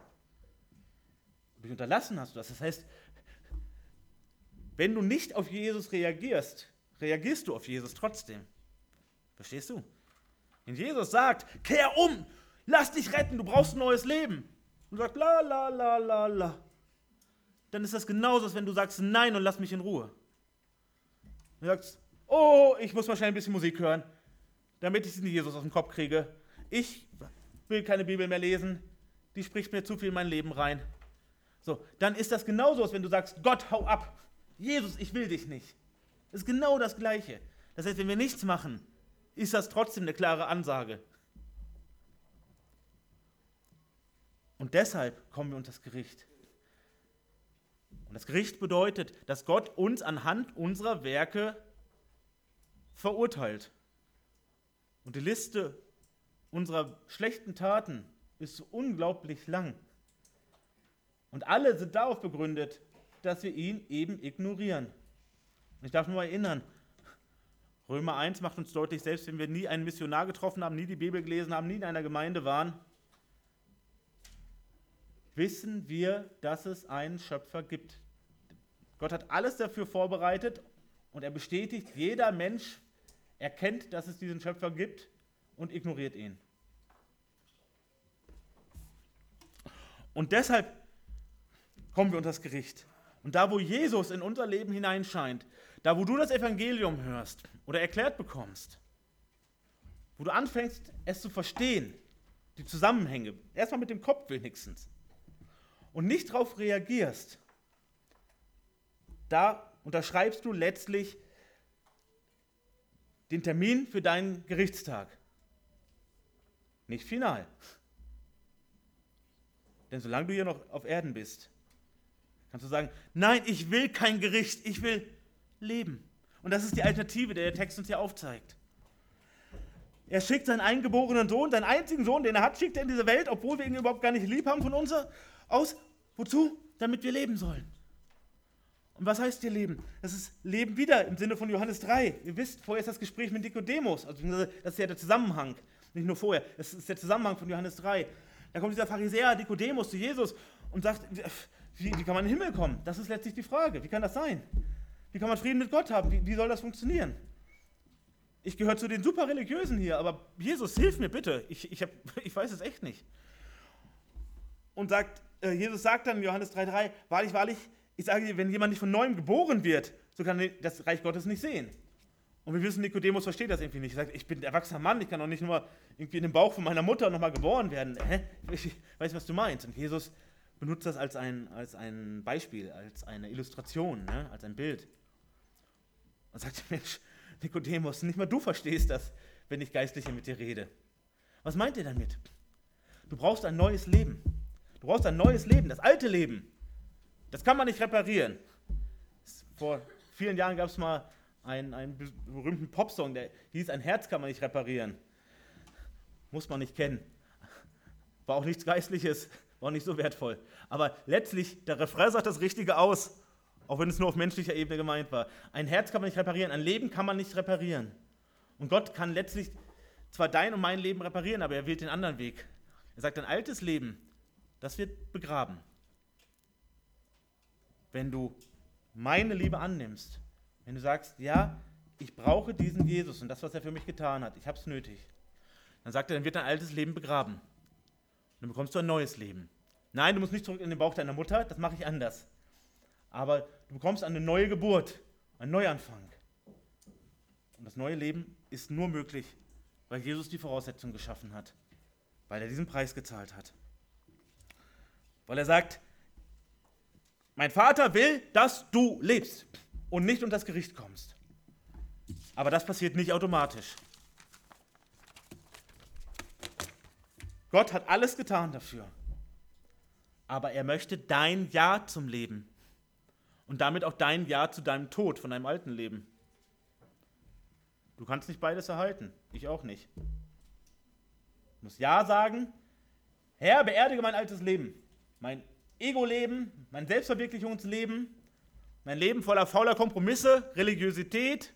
Speaker 1: Durch Unterlassen hast du das. Das heißt, wenn du nicht auf Jesus reagierst, reagierst du auf Jesus trotzdem. Verstehst du? Wenn Jesus sagt, kehr um, lass dich retten, du brauchst ein neues Leben. Und sagt, la, la, la, la, la. Dann ist das genauso, als wenn du sagst, nein und lass mich in Ruhe. Du sagst, oh, ich muss wahrscheinlich ein bisschen Musik hören, damit ich den Jesus aus dem Kopf kriege. Ich will keine Bibel mehr lesen, die spricht mir zu viel in mein Leben rein. So, dann ist das genauso, als wenn du sagst, Gott, hau ab. Jesus, ich will dich nicht. Das ist genau das Gleiche. Das heißt, wenn wir nichts machen, ist das trotzdem eine klare Ansage. Und deshalb kommen wir unter das Gericht. Und das Gericht bedeutet, dass Gott uns anhand unserer Werke verurteilt. Und die Liste unserer schlechten Taten ist unglaublich lang. Und alle sind darauf begründet, dass wir ihn eben ignorieren. Ich darf nur erinnern, Römer 1 macht uns deutlich, selbst wenn wir nie einen Missionar getroffen haben, nie die Bibel gelesen haben, nie in einer Gemeinde waren, wissen wir, dass es einen Schöpfer gibt. Gott hat alles dafür vorbereitet und er bestätigt, jeder Mensch erkennt, dass es diesen Schöpfer gibt und ignoriert ihn. Und deshalb kommen wir unter das Gericht. Und da, wo Jesus in unser Leben hineinscheint, da, wo du das Evangelium hörst oder erklärt bekommst, wo du anfängst, es zu verstehen, die Zusammenhänge, erstmal mit dem Kopf wenigstens, und nicht darauf reagierst, da unterschreibst du letztlich den Termin für deinen Gerichtstag. Nicht final. Denn solange du hier noch auf Erden bist, kannst du sagen, nein, ich will kein Gericht, ich will leben. Und das ist die Alternative, die der Text uns hier aufzeigt. Er schickt seinen eingeborenen Sohn, seinen einzigen Sohn, den er hat, schickt er in diese Welt, obwohl wir ihn überhaupt gar nicht lieb haben von uns aus. Wozu? Damit wir leben sollen. Und was heißt hier Leben? Das ist Leben wieder im Sinne von Johannes 3. Ihr wisst, vorher ist das Gespräch mit Nikodemus. Also das ist ja der Zusammenhang. Nicht nur vorher. Das ist der Zusammenhang von Johannes 3. Da kommt dieser Pharisäer Nikodemus zu Jesus und sagt, wie, wie, kann man in den Himmel kommen? Das ist letztlich die Frage. Wie kann das sein? Wie kann man Frieden mit Gott haben? Wie, wie soll das funktionieren? Ich gehöre zu den super Religiösen hier, aber Jesus, hilf mir bitte. Ich, ich, hab, ich weiß es echt nicht. Und sagt, äh, Jesus sagt dann in Johannes 3,3, wahrlich, wahrlich, ich sage dir, wenn jemand nicht von neuem geboren wird, so kann er das Reich Gottes nicht sehen. Und wir wissen, Nikodemus versteht das irgendwie nicht. Er sagt, ich bin ein erwachsener Mann, ich kann doch nicht nur irgendwie in dem Bauch von meiner Mutter nochmal geboren werden. Hä? Ich weiß, was du meinst. Und Jesus benutzt das als ein, als ein Beispiel, als eine Illustration, ne? als ein Bild. Und sagt, Mensch, Nikodemus, nicht mal du verstehst das, wenn ich geistlich mit dir rede. Was meint ihr damit? Du brauchst ein neues Leben. Du brauchst ein neues Leben. Das alte Leben, das kann man nicht reparieren. Vor vielen Jahren gab es mal einen, einen berühmten Popsong, der hieß Ein Herz kann man nicht reparieren. Muss man nicht kennen. War auch nichts Geistliches, war nicht so wertvoll. Aber letztlich, der Refrain sagt das Richtige aus, auch wenn es nur auf menschlicher Ebene gemeint war. Ein Herz kann man nicht reparieren, ein Leben kann man nicht reparieren. Und Gott kann letztlich zwar dein und mein Leben reparieren, aber er wählt den anderen Weg. Er sagt, ein altes Leben, das wird begraben. Wenn du meine Liebe annimmst, wenn du sagst, ja, ich brauche diesen Jesus und das, was er für mich getan hat, ich habe es nötig, dann sagt er, dann wird dein altes Leben begraben. Dann bekommst du ein neues Leben. Nein, du musst nicht zurück in den Bauch deiner Mutter, das mache ich anders. Aber du bekommst eine neue Geburt, einen Neuanfang. Und das neue Leben ist nur möglich, weil Jesus die Voraussetzung geschaffen hat, weil er diesen Preis gezahlt hat. Weil er sagt, mein Vater will, dass du lebst und nicht unter das Gericht kommst. Aber das passiert nicht automatisch. Gott hat alles getan dafür. Aber er möchte dein Ja zum Leben und damit auch dein Ja zu deinem Tod von deinem alten Leben. Du kannst nicht beides erhalten, ich auch nicht. Du musst Ja sagen, Herr, beerdige mein altes Leben, mein Ego-Leben, mein Selbstverwirklichungsleben, mein Leben voller fauler Kompromisse, Religiosität,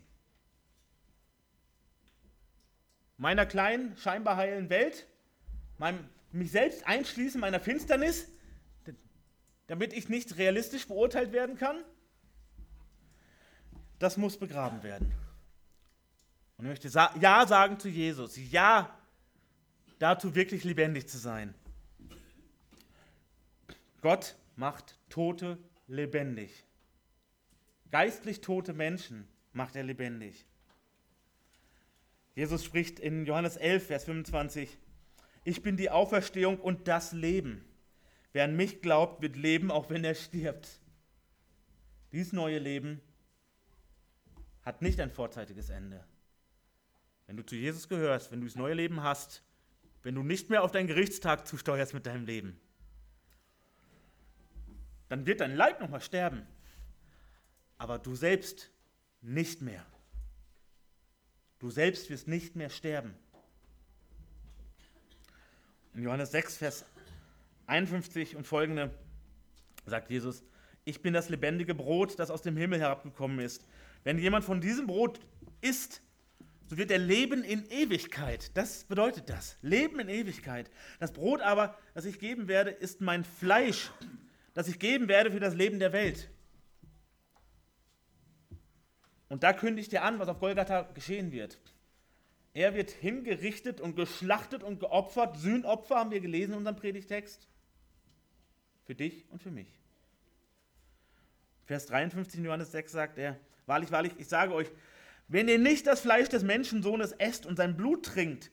Speaker 1: meiner kleinen, scheinbar heilen Welt, meinem, mich selbst einschließen meiner Finsternis, damit ich nicht realistisch beurteilt werden kann. Das muss begraben werden. Und ich möchte Ja sagen zu Jesus, Ja dazu wirklich lebendig zu sein. Gott macht Tote lebendig. Geistlich tote Menschen macht er lebendig. Jesus spricht in Johannes 11, Vers 25, ich bin die Auferstehung und das Leben. Wer an mich glaubt, wird leben, auch wenn er stirbt. Dieses neue Leben hat nicht ein vorzeitiges Ende. Wenn du zu Jesus gehörst, wenn du das neue Leben hast, wenn du nicht mehr auf deinen Gerichtstag zusteuerst mit deinem Leben, dann wird dein Leib nochmal sterben aber du selbst nicht mehr. Du selbst wirst nicht mehr sterben. In Johannes 6, Vers 51 und folgende sagt Jesus, ich bin das lebendige Brot, das aus dem Himmel herabgekommen ist. Wenn jemand von diesem Brot isst, so wird er leben in Ewigkeit. Das bedeutet das. Leben in Ewigkeit. Das Brot aber, das ich geben werde, ist mein Fleisch, das ich geben werde für das Leben der Welt. Und da kündigt er an, was auf Golgatha geschehen wird. Er wird hingerichtet und geschlachtet und geopfert. Sühnopfer haben wir gelesen in unserem Predigtext. Für dich und für mich. Vers 53 in Johannes 6 sagt er, wahrlich, wahrlich, ich sage euch, wenn ihr nicht das Fleisch des Menschensohnes esst und sein Blut trinkt,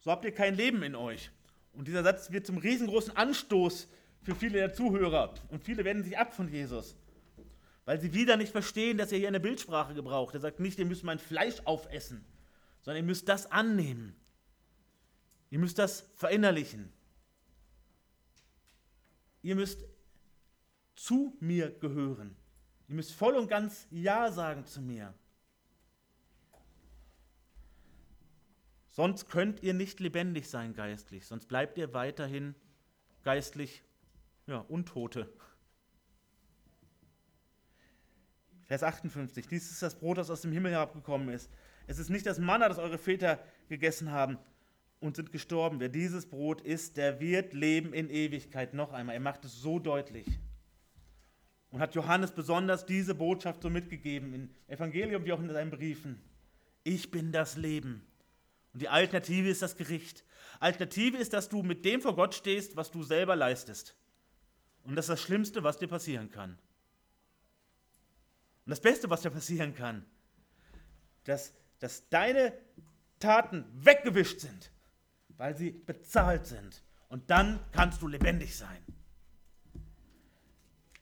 Speaker 1: so habt ihr kein Leben in euch. Und dieser Satz wird zum riesengroßen Anstoß für viele der Zuhörer. Und viele wenden sich ab von Jesus, weil sie wieder nicht verstehen, dass er hier eine Bildsprache gebraucht. Er sagt nicht, ihr müsst mein Fleisch aufessen, sondern ihr müsst das annehmen. Ihr müsst das verinnerlichen. Ihr müsst zu mir gehören. Ihr müsst voll und ganz Ja sagen zu mir. Sonst könnt ihr nicht lebendig sein geistlich, sonst bleibt ihr weiterhin geistlich ja, Untote. Vers 58, dies ist das Brot, das aus dem Himmel herabgekommen ist. Es ist nicht das Manna, das eure Väter gegessen haben und sind gestorben. Wer dieses Brot isst, der wird leben in Ewigkeit. Noch einmal, er macht es so deutlich. Und hat Johannes besonders diese Botschaft so mitgegeben, im Evangelium wie auch in seinen Briefen. Ich bin das Leben. Und die Alternative ist das Gericht. Alternative ist, dass du mit dem vor Gott stehst, was du selber leistest. Und das ist das Schlimmste, was dir passieren kann. Und das Beste, was dir passieren kann, dass, dass deine Taten weggewischt sind, weil sie bezahlt sind. Und dann kannst du lebendig sein.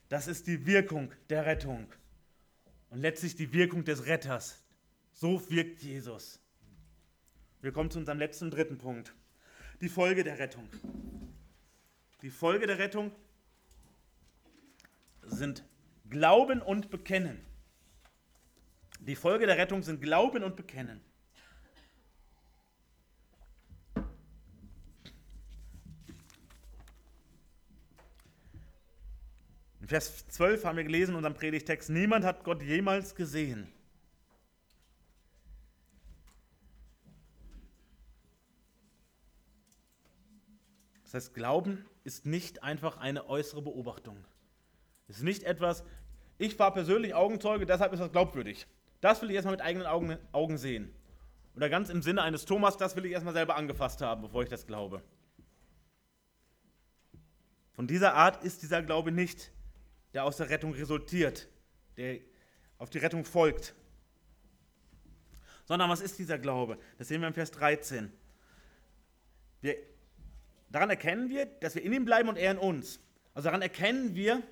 Speaker 1: Das ist die Wirkung der Rettung. Und letztlich die Wirkung des Retters. So wirkt Jesus. Wir kommen zu unserem letzten dritten Punkt. Die Folge der Rettung. Die Folge der Rettung sind Glauben und Bekennen. Die Folge der Rettung sind Glauben und Bekennen. In Vers 12 haben wir gelesen in unserem Predigtext, niemand hat Gott jemals gesehen. Das heißt, Glauben ist nicht einfach eine äußere Beobachtung. Es ist nicht etwas, ich war persönlich Augenzeuge, deshalb ist das glaubwürdig. Das will ich erstmal mit eigenen Augen, Augen sehen. Oder ganz im Sinne eines Thomas, das will ich erstmal selber angefasst haben, bevor ich das glaube. Von dieser Art ist dieser Glaube nicht, der aus der Rettung resultiert, der auf die Rettung folgt. Sondern was ist dieser Glaube? Das sehen wir im Vers 13. Wir Daran erkennen wir, dass wir in ihm bleiben und er in uns. Also daran erkennen wir,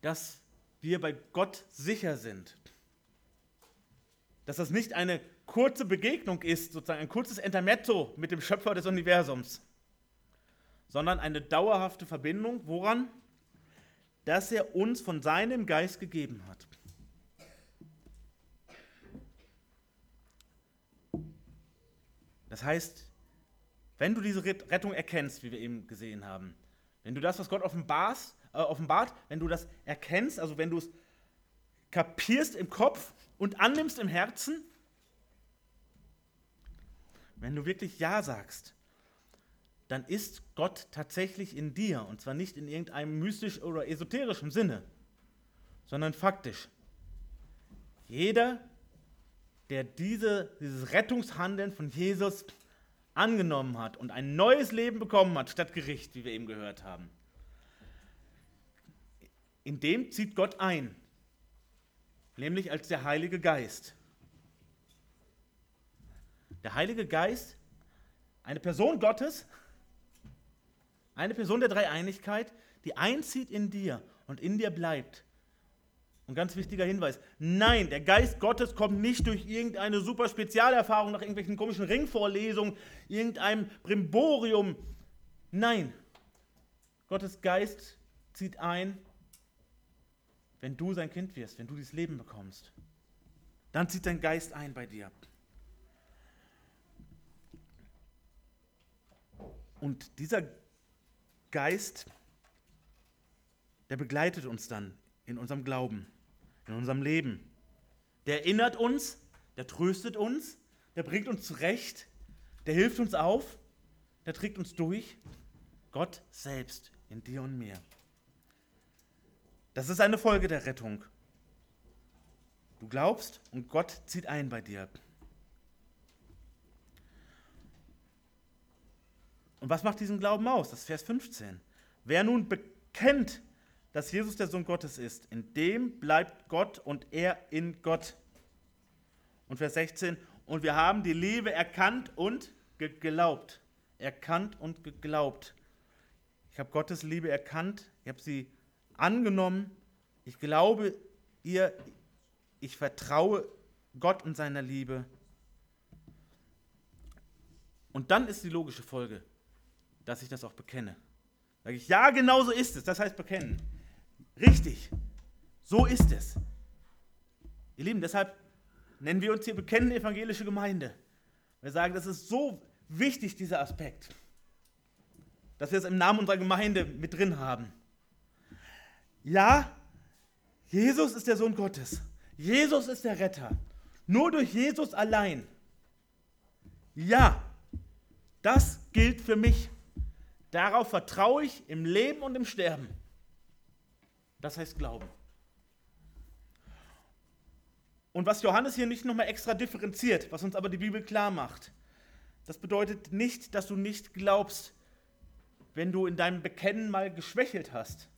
Speaker 1: dass wir bei Gott sicher sind. Dass das nicht eine kurze Begegnung ist, sozusagen ein kurzes Intermezzo mit dem Schöpfer des Universums, sondern eine dauerhafte Verbindung. Woran? Dass er uns von seinem Geist gegeben hat. Das heißt, wenn du diese Rettung erkennst, wie wir eben gesehen haben, wenn du das, was Gott offenbart, äh, offenbart wenn du das erkennst, also wenn du es kapierst im Kopf und annimmst im Herzen, wenn du wirklich Ja sagst, dann ist Gott tatsächlich in dir. Und zwar nicht in irgendeinem mystisch oder esoterischen Sinne, sondern faktisch. Jeder, der diese, dieses Rettungshandeln von Jesus angenommen hat und ein neues Leben bekommen hat, statt Gericht, wie wir eben gehört haben, in dem zieht Gott ein, nämlich als der Heilige Geist. Der Heilige Geist, eine Person Gottes, eine Person der Dreieinigkeit, die einzieht in dir und in dir bleibt und ganz wichtiger Hinweis, nein, der Geist Gottes kommt nicht durch irgendeine super Spezialerfahrung nach irgendwelchen komischen Ringvorlesungen, irgendeinem Brimborium. Nein, Gottes Geist zieht ein, wenn du sein Kind wirst, wenn du dieses Leben bekommst. Dann zieht dein Geist ein bei dir. Und dieser Geist, der begleitet uns dann in unserem Glauben, in unserem Leben. Der erinnert uns, der tröstet uns, der bringt uns zurecht, der hilft uns auf, der trägt uns durch. Gott selbst in dir und mir. Das ist eine Folge der Rettung. Du glaubst und Gott zieht ein bei dir. Und was macht diesen Glauben aus? Das ist Vers 15. Wer nun bekennt, dass Jesus der Sohn Gottes ist, in dem bleibt Gott und er in Gott. Und Vers 16, und wir haben die Liebe erkannt und geglaubt. Erkannt und geglaubt. Ich habe Gottes Liebe erkannt, ich habe sie angenommen, ich glaube ihr, ich vertraue Gott und seiner Liebe. Und dann ist die logische Folge, dass ich das auch bekenne. Sage ich, ja, genau so ist es. Das heißt bekennen. Richtig. So ist es. Ihr Lieben, deshalb nennen wir uns hier bekennende evangelische Gemeinde. Wir sagen, das ist so wichtig, dieser Aspekt, dass wir es im Namen unserer Gemeinde mit drin haben. Ja, Jesus ist der Sohn Gottes. Jesus ist der Retter. Nur durch Jesus allein. Ja, das gilt für mich. Darauf vertraue ich im Leben und im Sterben. Das heißt Glauben. Und was Johannes hier nicht nochmal extra differenziert, was uns aber die Bibel klar macht, das bedeutet nicht, dass du nicht glaubst, wenn du in deinem Bekennen mal geschwächelt hast.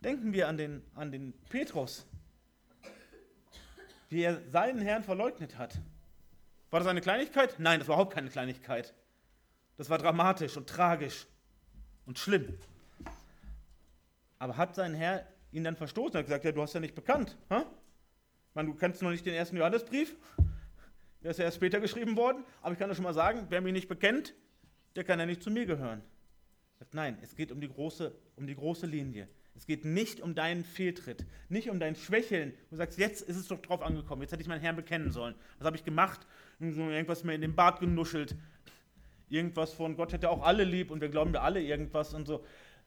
Speaker 1: Denken wir an den, an den Petrus, wie er seinen Herrn verleugnet hat. War das eine Kleinigkeit? Nein, das war überhaupt keine Kleinigkeit. Das war dramatisch und tragisch und schlimm. Aber hat sein Herr ihn dann verstoßen und hat gesagt, ja, du hast ja nicht bekannt. Ich meine, du kennst noch nicht den ersten Johannesbrief. Der ist ja erst später geschrieben worden. Aber ich kann dir schon mal sagen, wer mich nicht bekennt, der kann ja nicht zu mir gehören. Nein, es geht um die große, um die große Linie. Es geht nicht um deinen Fehltritt, nicht um dein Schwächeln. Du sagst, jetzt ist es doch drauf angekommen, jetzt hätte ich meinen Herrn bekennen sollen. Was habe ich gemacht? Irgendwas mir in den Bart genuschelt. Irgendwas von Gott hätte auch alle lieb und wir glauben ja alle irgendwas und so.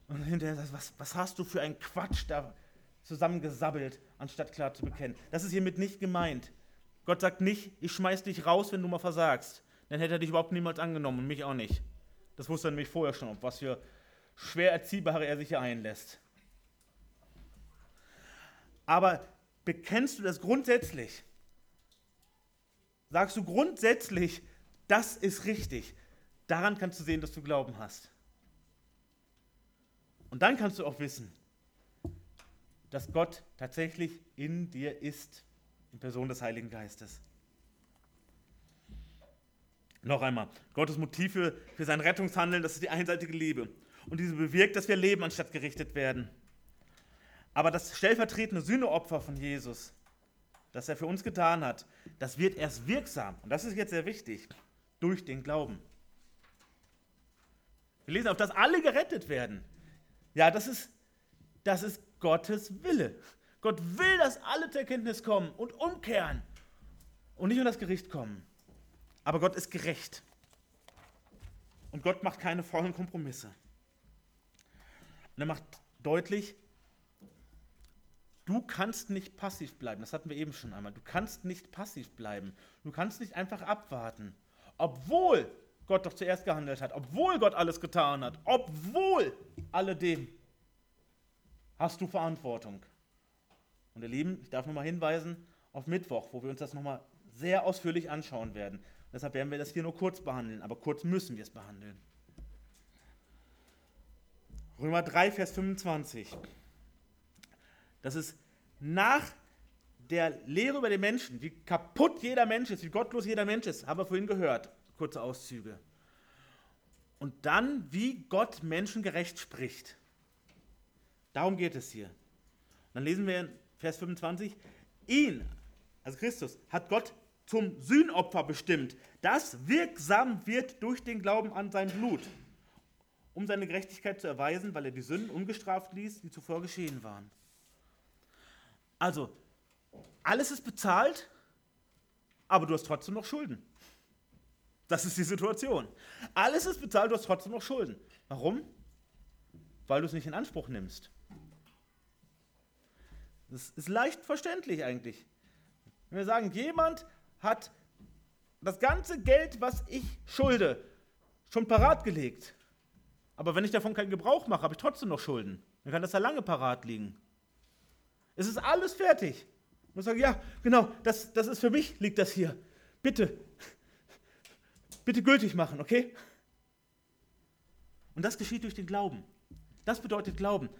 Speaker 1: Und hinterher sagst was, was hast du für einen Quatsch da zusammengesabbelt, anstatt klar zu bekennen. Das ist hiermit nicht gemeint. Gott sagt nicht, ich schmeiß dich raus, wenn du mal versagst. Dann hätte er dich überhaupt niemals angenommen und mich auch nicht. Das wusste er nämlich vorher schon, auf was für schwer Erziehbare er sich hier einlässt. Aber bekennst du das grundsätzlich? Sagst du grundsätzlich, das ist richtig? Daran kannst du sehen, dass du Glauben hast. Und dann kannst du auch wissen, dass Gott tatsächlich in dir ist, in Person des Heiligen Geistes. Noch einmal, Gottes Motiv für, für sein Rettungshandeln, das ist die einseitige Liebe. Und diese bewirkt, dass wir leben, anstatt gerichtet werden. Aber das stellvertretende Sühneopfer von Jesus, das er für uns getan hat, das wird erst wirksam, und das ist jetzt sehr wichtig, durch den Glauben. Wir lesen auf, dass alle gerettet werden. Ja, das ist, das ist Gottes Wille. Gott will, dass alle zur Erkenntnis kommen und umkehren und nicht in das Gericht kommen. Aber Gott ist gerecht. Und Gott macht keine faulen Kompromisse. Und er macht deutlich, Du kannst nicht passiv bleiben, das hatten wir eben schon einmal. Du kannst nicht passiv bleiben. Du kannst nicht einfach abwarten. Obwohl Gott doch zuerst gehandelt hat, obwohl Gott alles getan hat, obwohl alledem hast du Verantwortung. Und ihr Lieben, ich darf nochmal hinweisen auf Mittwoch, wo wir uns das nochmal sehr ausführlich anschauen werden. Deshalb werden wir das hier nur kurz behandeln, aber kurz müssen wir es behandeln. Römer 3, Vers 25. Das ist nach der Lehre über den Menschen, wie kaputt jeder Mensch ist, wie gottlos jeder Mensch ist, haben wir vorhin gehört, kurze Auszüge. Und dann, wie Gott Menschen gerecht spricht. Darum geht es hier. Und dann lesen wir in Vers 25, ihn, also Christus, hat Gott zum Sühnopfer bestimmt, das wirksam wird durch den Glauben an sein Blut, um seine Gerechtigkeit zu erweisen, weil er die Sünden ungestraft ließ, die zuvor geschehen waren. Also, alles ist bezahlt, aber du hast trotzdem noch Schulden. Das ist die Situation. Alles ist bezahlt, du hast trotzdem noch Schulden. Warum? Weil du es nicht in Anspruch nimmst. Das ist leicht verständlich eigentlich. Wenn wir sagen, jemand hat das ganze Geld, was ich schulde, schon parat gelegt. Aber wenn ich davon keinen Gebrauch mache, habe ich trotzdem noch Schulden. Dann kann das ja lange parat liegen. Es ist alles fertig. Und ich sage, ja, genau, das, das ist für mich, liegt das hier. Bitte, bitte gültig machen, okay? Und das geschieht durch den Glauben. Das bedeutet Glauben.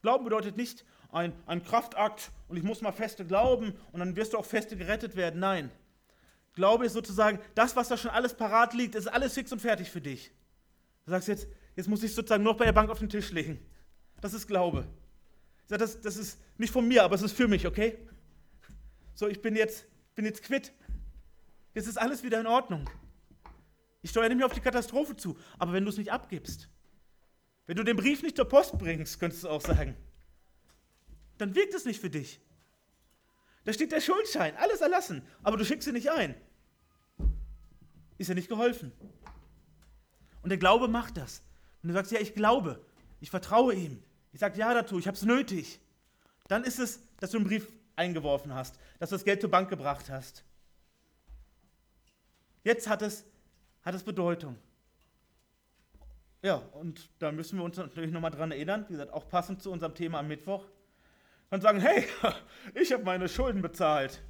Speaker 1: Glauben bedeutet nicht ein, ein Kraftakt und ich muss mal feste glauben und dann wirst du auch feste gerettet werden. Nein. Glaube ist sozusagen, das, was da schon alles parat liegt, ist alles fix und fertig für dich. Du sagst jetzt, jetzt muss ich sozusagen noch bei der Bank auf den Tisch legen. Das ist Glaube. Ich sage, das, das ist nicht von mir, aber es ist für mich, okay? So, ich bin jetzt, bin jetzt quitt. Jetzt ist alles wieder in Ordnung. Ich steuere mehr auf die Katastrophe zu. Aber wenn du es nicht abgibst, wenn du den Brief nicht zur Post bringst, könntest du auch sagen, dann wirkt es nicht für dich. Da steht der Schuldschein, alles erlassen, aber du schickst ihn nicht ein. Ist ja nicht geholfen. Und der Glaube macht das. Und du sagst, ja, ich glaube, ich vertraue ihm. Ich sage ja dazu, ich habe es nötig. Dann ist es, dass du einen Brief eingeworfen hast, dass du das Geld zur Bank gebracht hast. Jetzt hat es, hat es Bedeutung. Ja, und da müssen wir uns natürlich nochmal dran erinnern, wie gesagt, auch passend zu unserem Thema am Mittwoch und sagen, hey, ich habe meine Schulden bezahlt.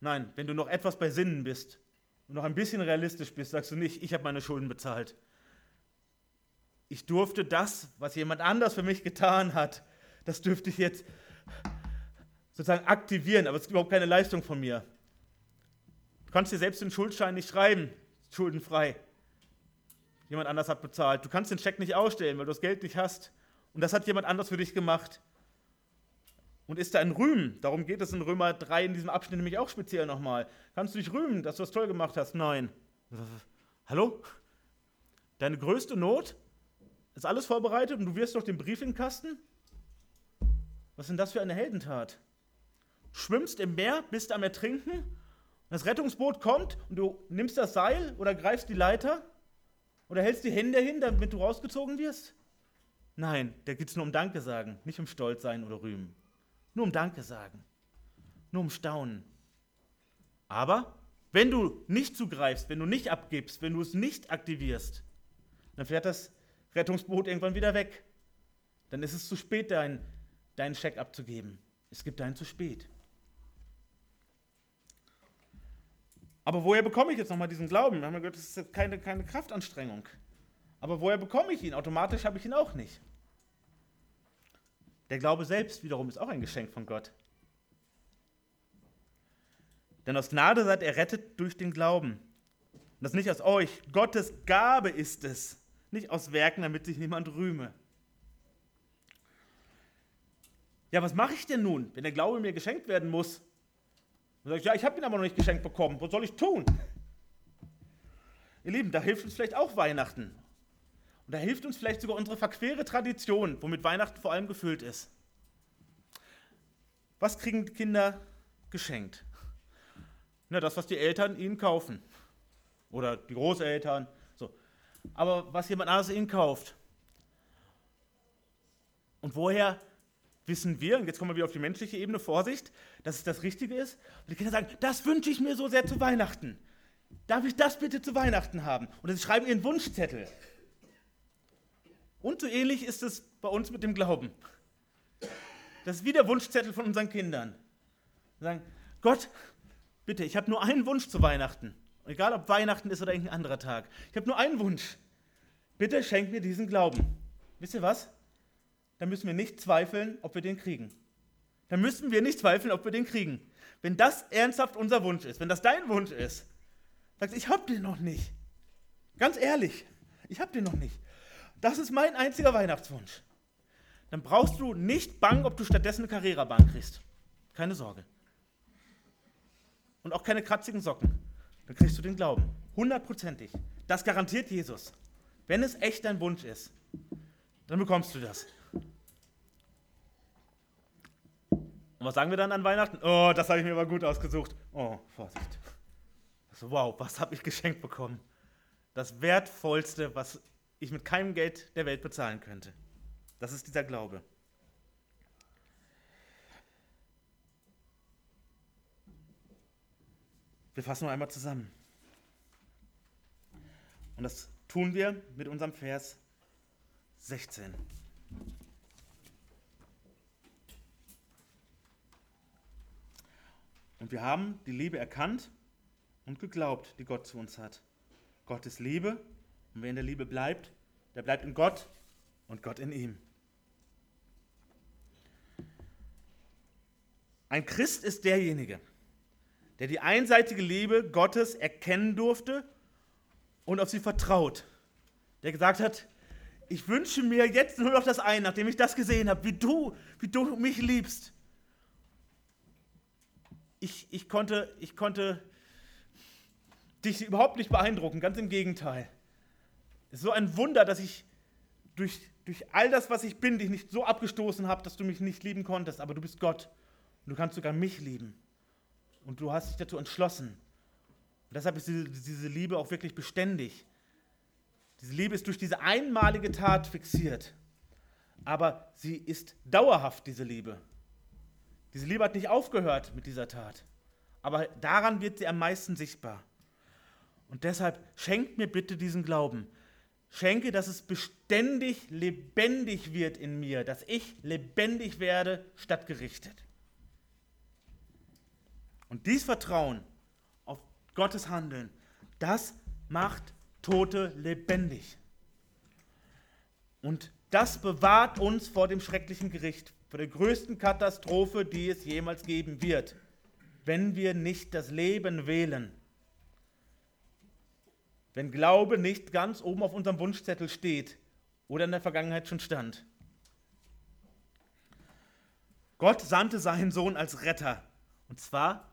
Speaker 1: Nein, wenn du noch etwas bei Sinnen bist und noch ein bisschen realistisch bist, sagst du nicht, ich habe meine Schulden bezahlt. Ich durfte das, was jemand anders für mich getan hat, das dürfte ich jetzt sozusagen aktivieren, aber es ist überhaupt keine Leistung von mir. Du kannst dir selbst den Schuldschein nicht schreiben, schuldenfrei. Jemand anders hat bezahlt. Du kannst den Scheck nicht ausstellen, weil du das Geld nicht hast. Und das hat jemand anders für dich gemacht und ist da ein Rühmen. Darum geht es in Römer 3 in diesem Abschnitt nämlich auch speziell nochmal. Kannst du dich rühmen, dass du das toll gemacht hast? Nein. Hallo? Deine größte Not? Ist alles vorbereitet und du wirst doch den Brief in den Kasten? Was ist denn das für eine Heldentat? Du schwimmst im Meer, bist am Ertrinken, das Rettungsboot kommt und du nimmst das Seil oder greifst die Leiter oder hältst die Hände hin, damit du rausgezogen wirst? Nein, da geht es nur um Danke sagen, nicht um Stolz sein oder Rühmen. Nur um Danke sagen. Nur um Staunen. Aber wenn du nicht zugreifst, wenn du nicht abgibst, wenn du es nicht aktivierst, dann fährt das Rettungsboot irgendwann wieder weg. Dann ist es zu spät, deinen dein Scheck abzugeben. Es gibt einen zu spät. Aber woher bekomme ich jetzt nochmal diesen Glauben? Wir haben gehört, das ist keine, keine Kraftanstrengung. Aber woher bekomme ich ihn? Automatisch habe ich ihn auch nicht. Der Glaube selbst wiederum ist auch ein Geschenk von Gott. Denn aus Gnade seid ihr rettet durch den Glauben. Und das nicht aus euch. Gottes Gabe ist es. Nicht aus Werken, damit sich niemand rühme. Ja, was mache ich denn nun, wenn der Glaube mir geschenkt werden muss? Dann sage ich, ja, ich habe ihn aber noch nicht geschenkt bekommen. Was soll ich tun? Ihr Lieben, da hilft uns vielleicht auch Weihnachten. Und da hilft uns vielleicht sogar unsere verquere Tradition, womit Weihnachten vor allem gefüllt ist. Was kriegen die Kinder geschenkt? Na, das, was die Eltern ihnen kaufen. Oder die Großeltern. Aber was jemand anderes ihnen kauft. Und woher wissen wir, und jetzt kommen wir wieder auf die menschliche Ebene, Vorsicht, dass es das Richtige ist? Und die Kinder sagen, das wünsche ich mir so sehr zu Weihnachten. Darf ich das bitte zu Weihnachten haben? Und sie schreiben ihren Wunschzettel. Und so ähnlich ist es bei uns mit dem Glauben. Das ist wie der Wunschzettel von unseren Kindern. Wir sagen, Gott, bitte, ich habe nur einen Wunsch zu Weihnachten. Egal ob Weihnachten ist oder irgendein anderer Tag. Ich habe nur einen Wunsch. Bitte schenk mir diesen Glauben. Wisst ihr was? Dann müssen wir nicht zweifeln, ob wir den kriegen. Dann müssen wir nicht zweifeln, ob wir den kriegen. Wenn das ernsthaft unser Wunsch ist, wenn das dein Wunsch ist, sagst du, ich habe den noch nicht. Ganz ehrlich, ich habe den noch nicht. Das ist mein einziger Weihnachtswunsch. Dann brauchst du nicht bangen, ob du stattdessen eine Carrera-Bahn kriegst. Keine Sorge. Und auch keine kratzigen Socken. Dann kriegst du den Glauben. Hundertprozentig. Das garantiert Jesus. Wenn es echt dein Wunsch ist, dann bekommst du das. Und was sagen wir dann an Weihnachten? Oh, das habe ich mir aber gut ausgesucht. Oh, Vorsicht. So, wow, was habe ich geschenkt bekommen? Das Wertvollste, was ich mit keinem Geld der Welt bezahlen könnte. Das ist dieser Glaube. Wir fassen noch einmal zusammen. Und das tun wir mit unserem Vers 16. Und wir haben die Liebe erkannt und geglaubt, die Gott zu uns hat. Gott ist Liebe und wer in der Liebe bleibt, der bleibt in Gott und Gott in ihm. Ein Christ ist derjenige, der die einseitige Liebe Gottes erkennen durfte und auf sie vertraut. Der gesagt hat, ich wünsche mir jetzt nur noch das eine, nachdem ich das gesehen habe, wie du, wie du mich liebst. Ich, ich, konnte, ich konnte dich überhaupt nicht beeindrucken, ganz im Gegenteil. Es ist so ein Wunder, dass ich durch, durch all das, was ich bin, dich nicht so abgestoßen habe, dass du mich nicht lieben konntest, aber du bist Gott und du kannst sogar mich lieben. Und du hast dich dazu entschlossen. Und deshalb ist diese, diese Liebe auch wirklich beständig. Diese Liebe ist durch diese einmalige Tat fixiert. Aber sie ist dauerhaft, diese Liebe. Diese Liebe hat nicht aufgehört mit dieser Tat. Aber daran wird sie am meisten sichtbar. Und deshalb schenkt mir bitte diesen Glauben. Schenke, dass es beständig lebendig wird in mir, dass ich lebendig werde statt gerichtet. Und dies Vertrauen auf Gottes Handeln, das macht Tote lebendig. Und das bewahrt uns vor dem schrecklichen Gericht, vor der größten Katastrophe, die es jemals geben wird, wenn wir nicht das Leben wählen wenn Glaube nicht ganz oben auf unserem Wunschzettel steht oder in der Vergangenheit schon stand. Gott sandte seinen Sohn als Retter. Und zwar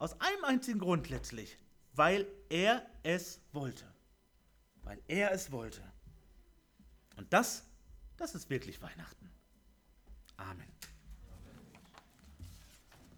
Speaker 1: aus einem einzigen Grund letztlich, weil er es wollte. Weil er es wollte. Und das, das ist wirklich Weihnachten. Amen.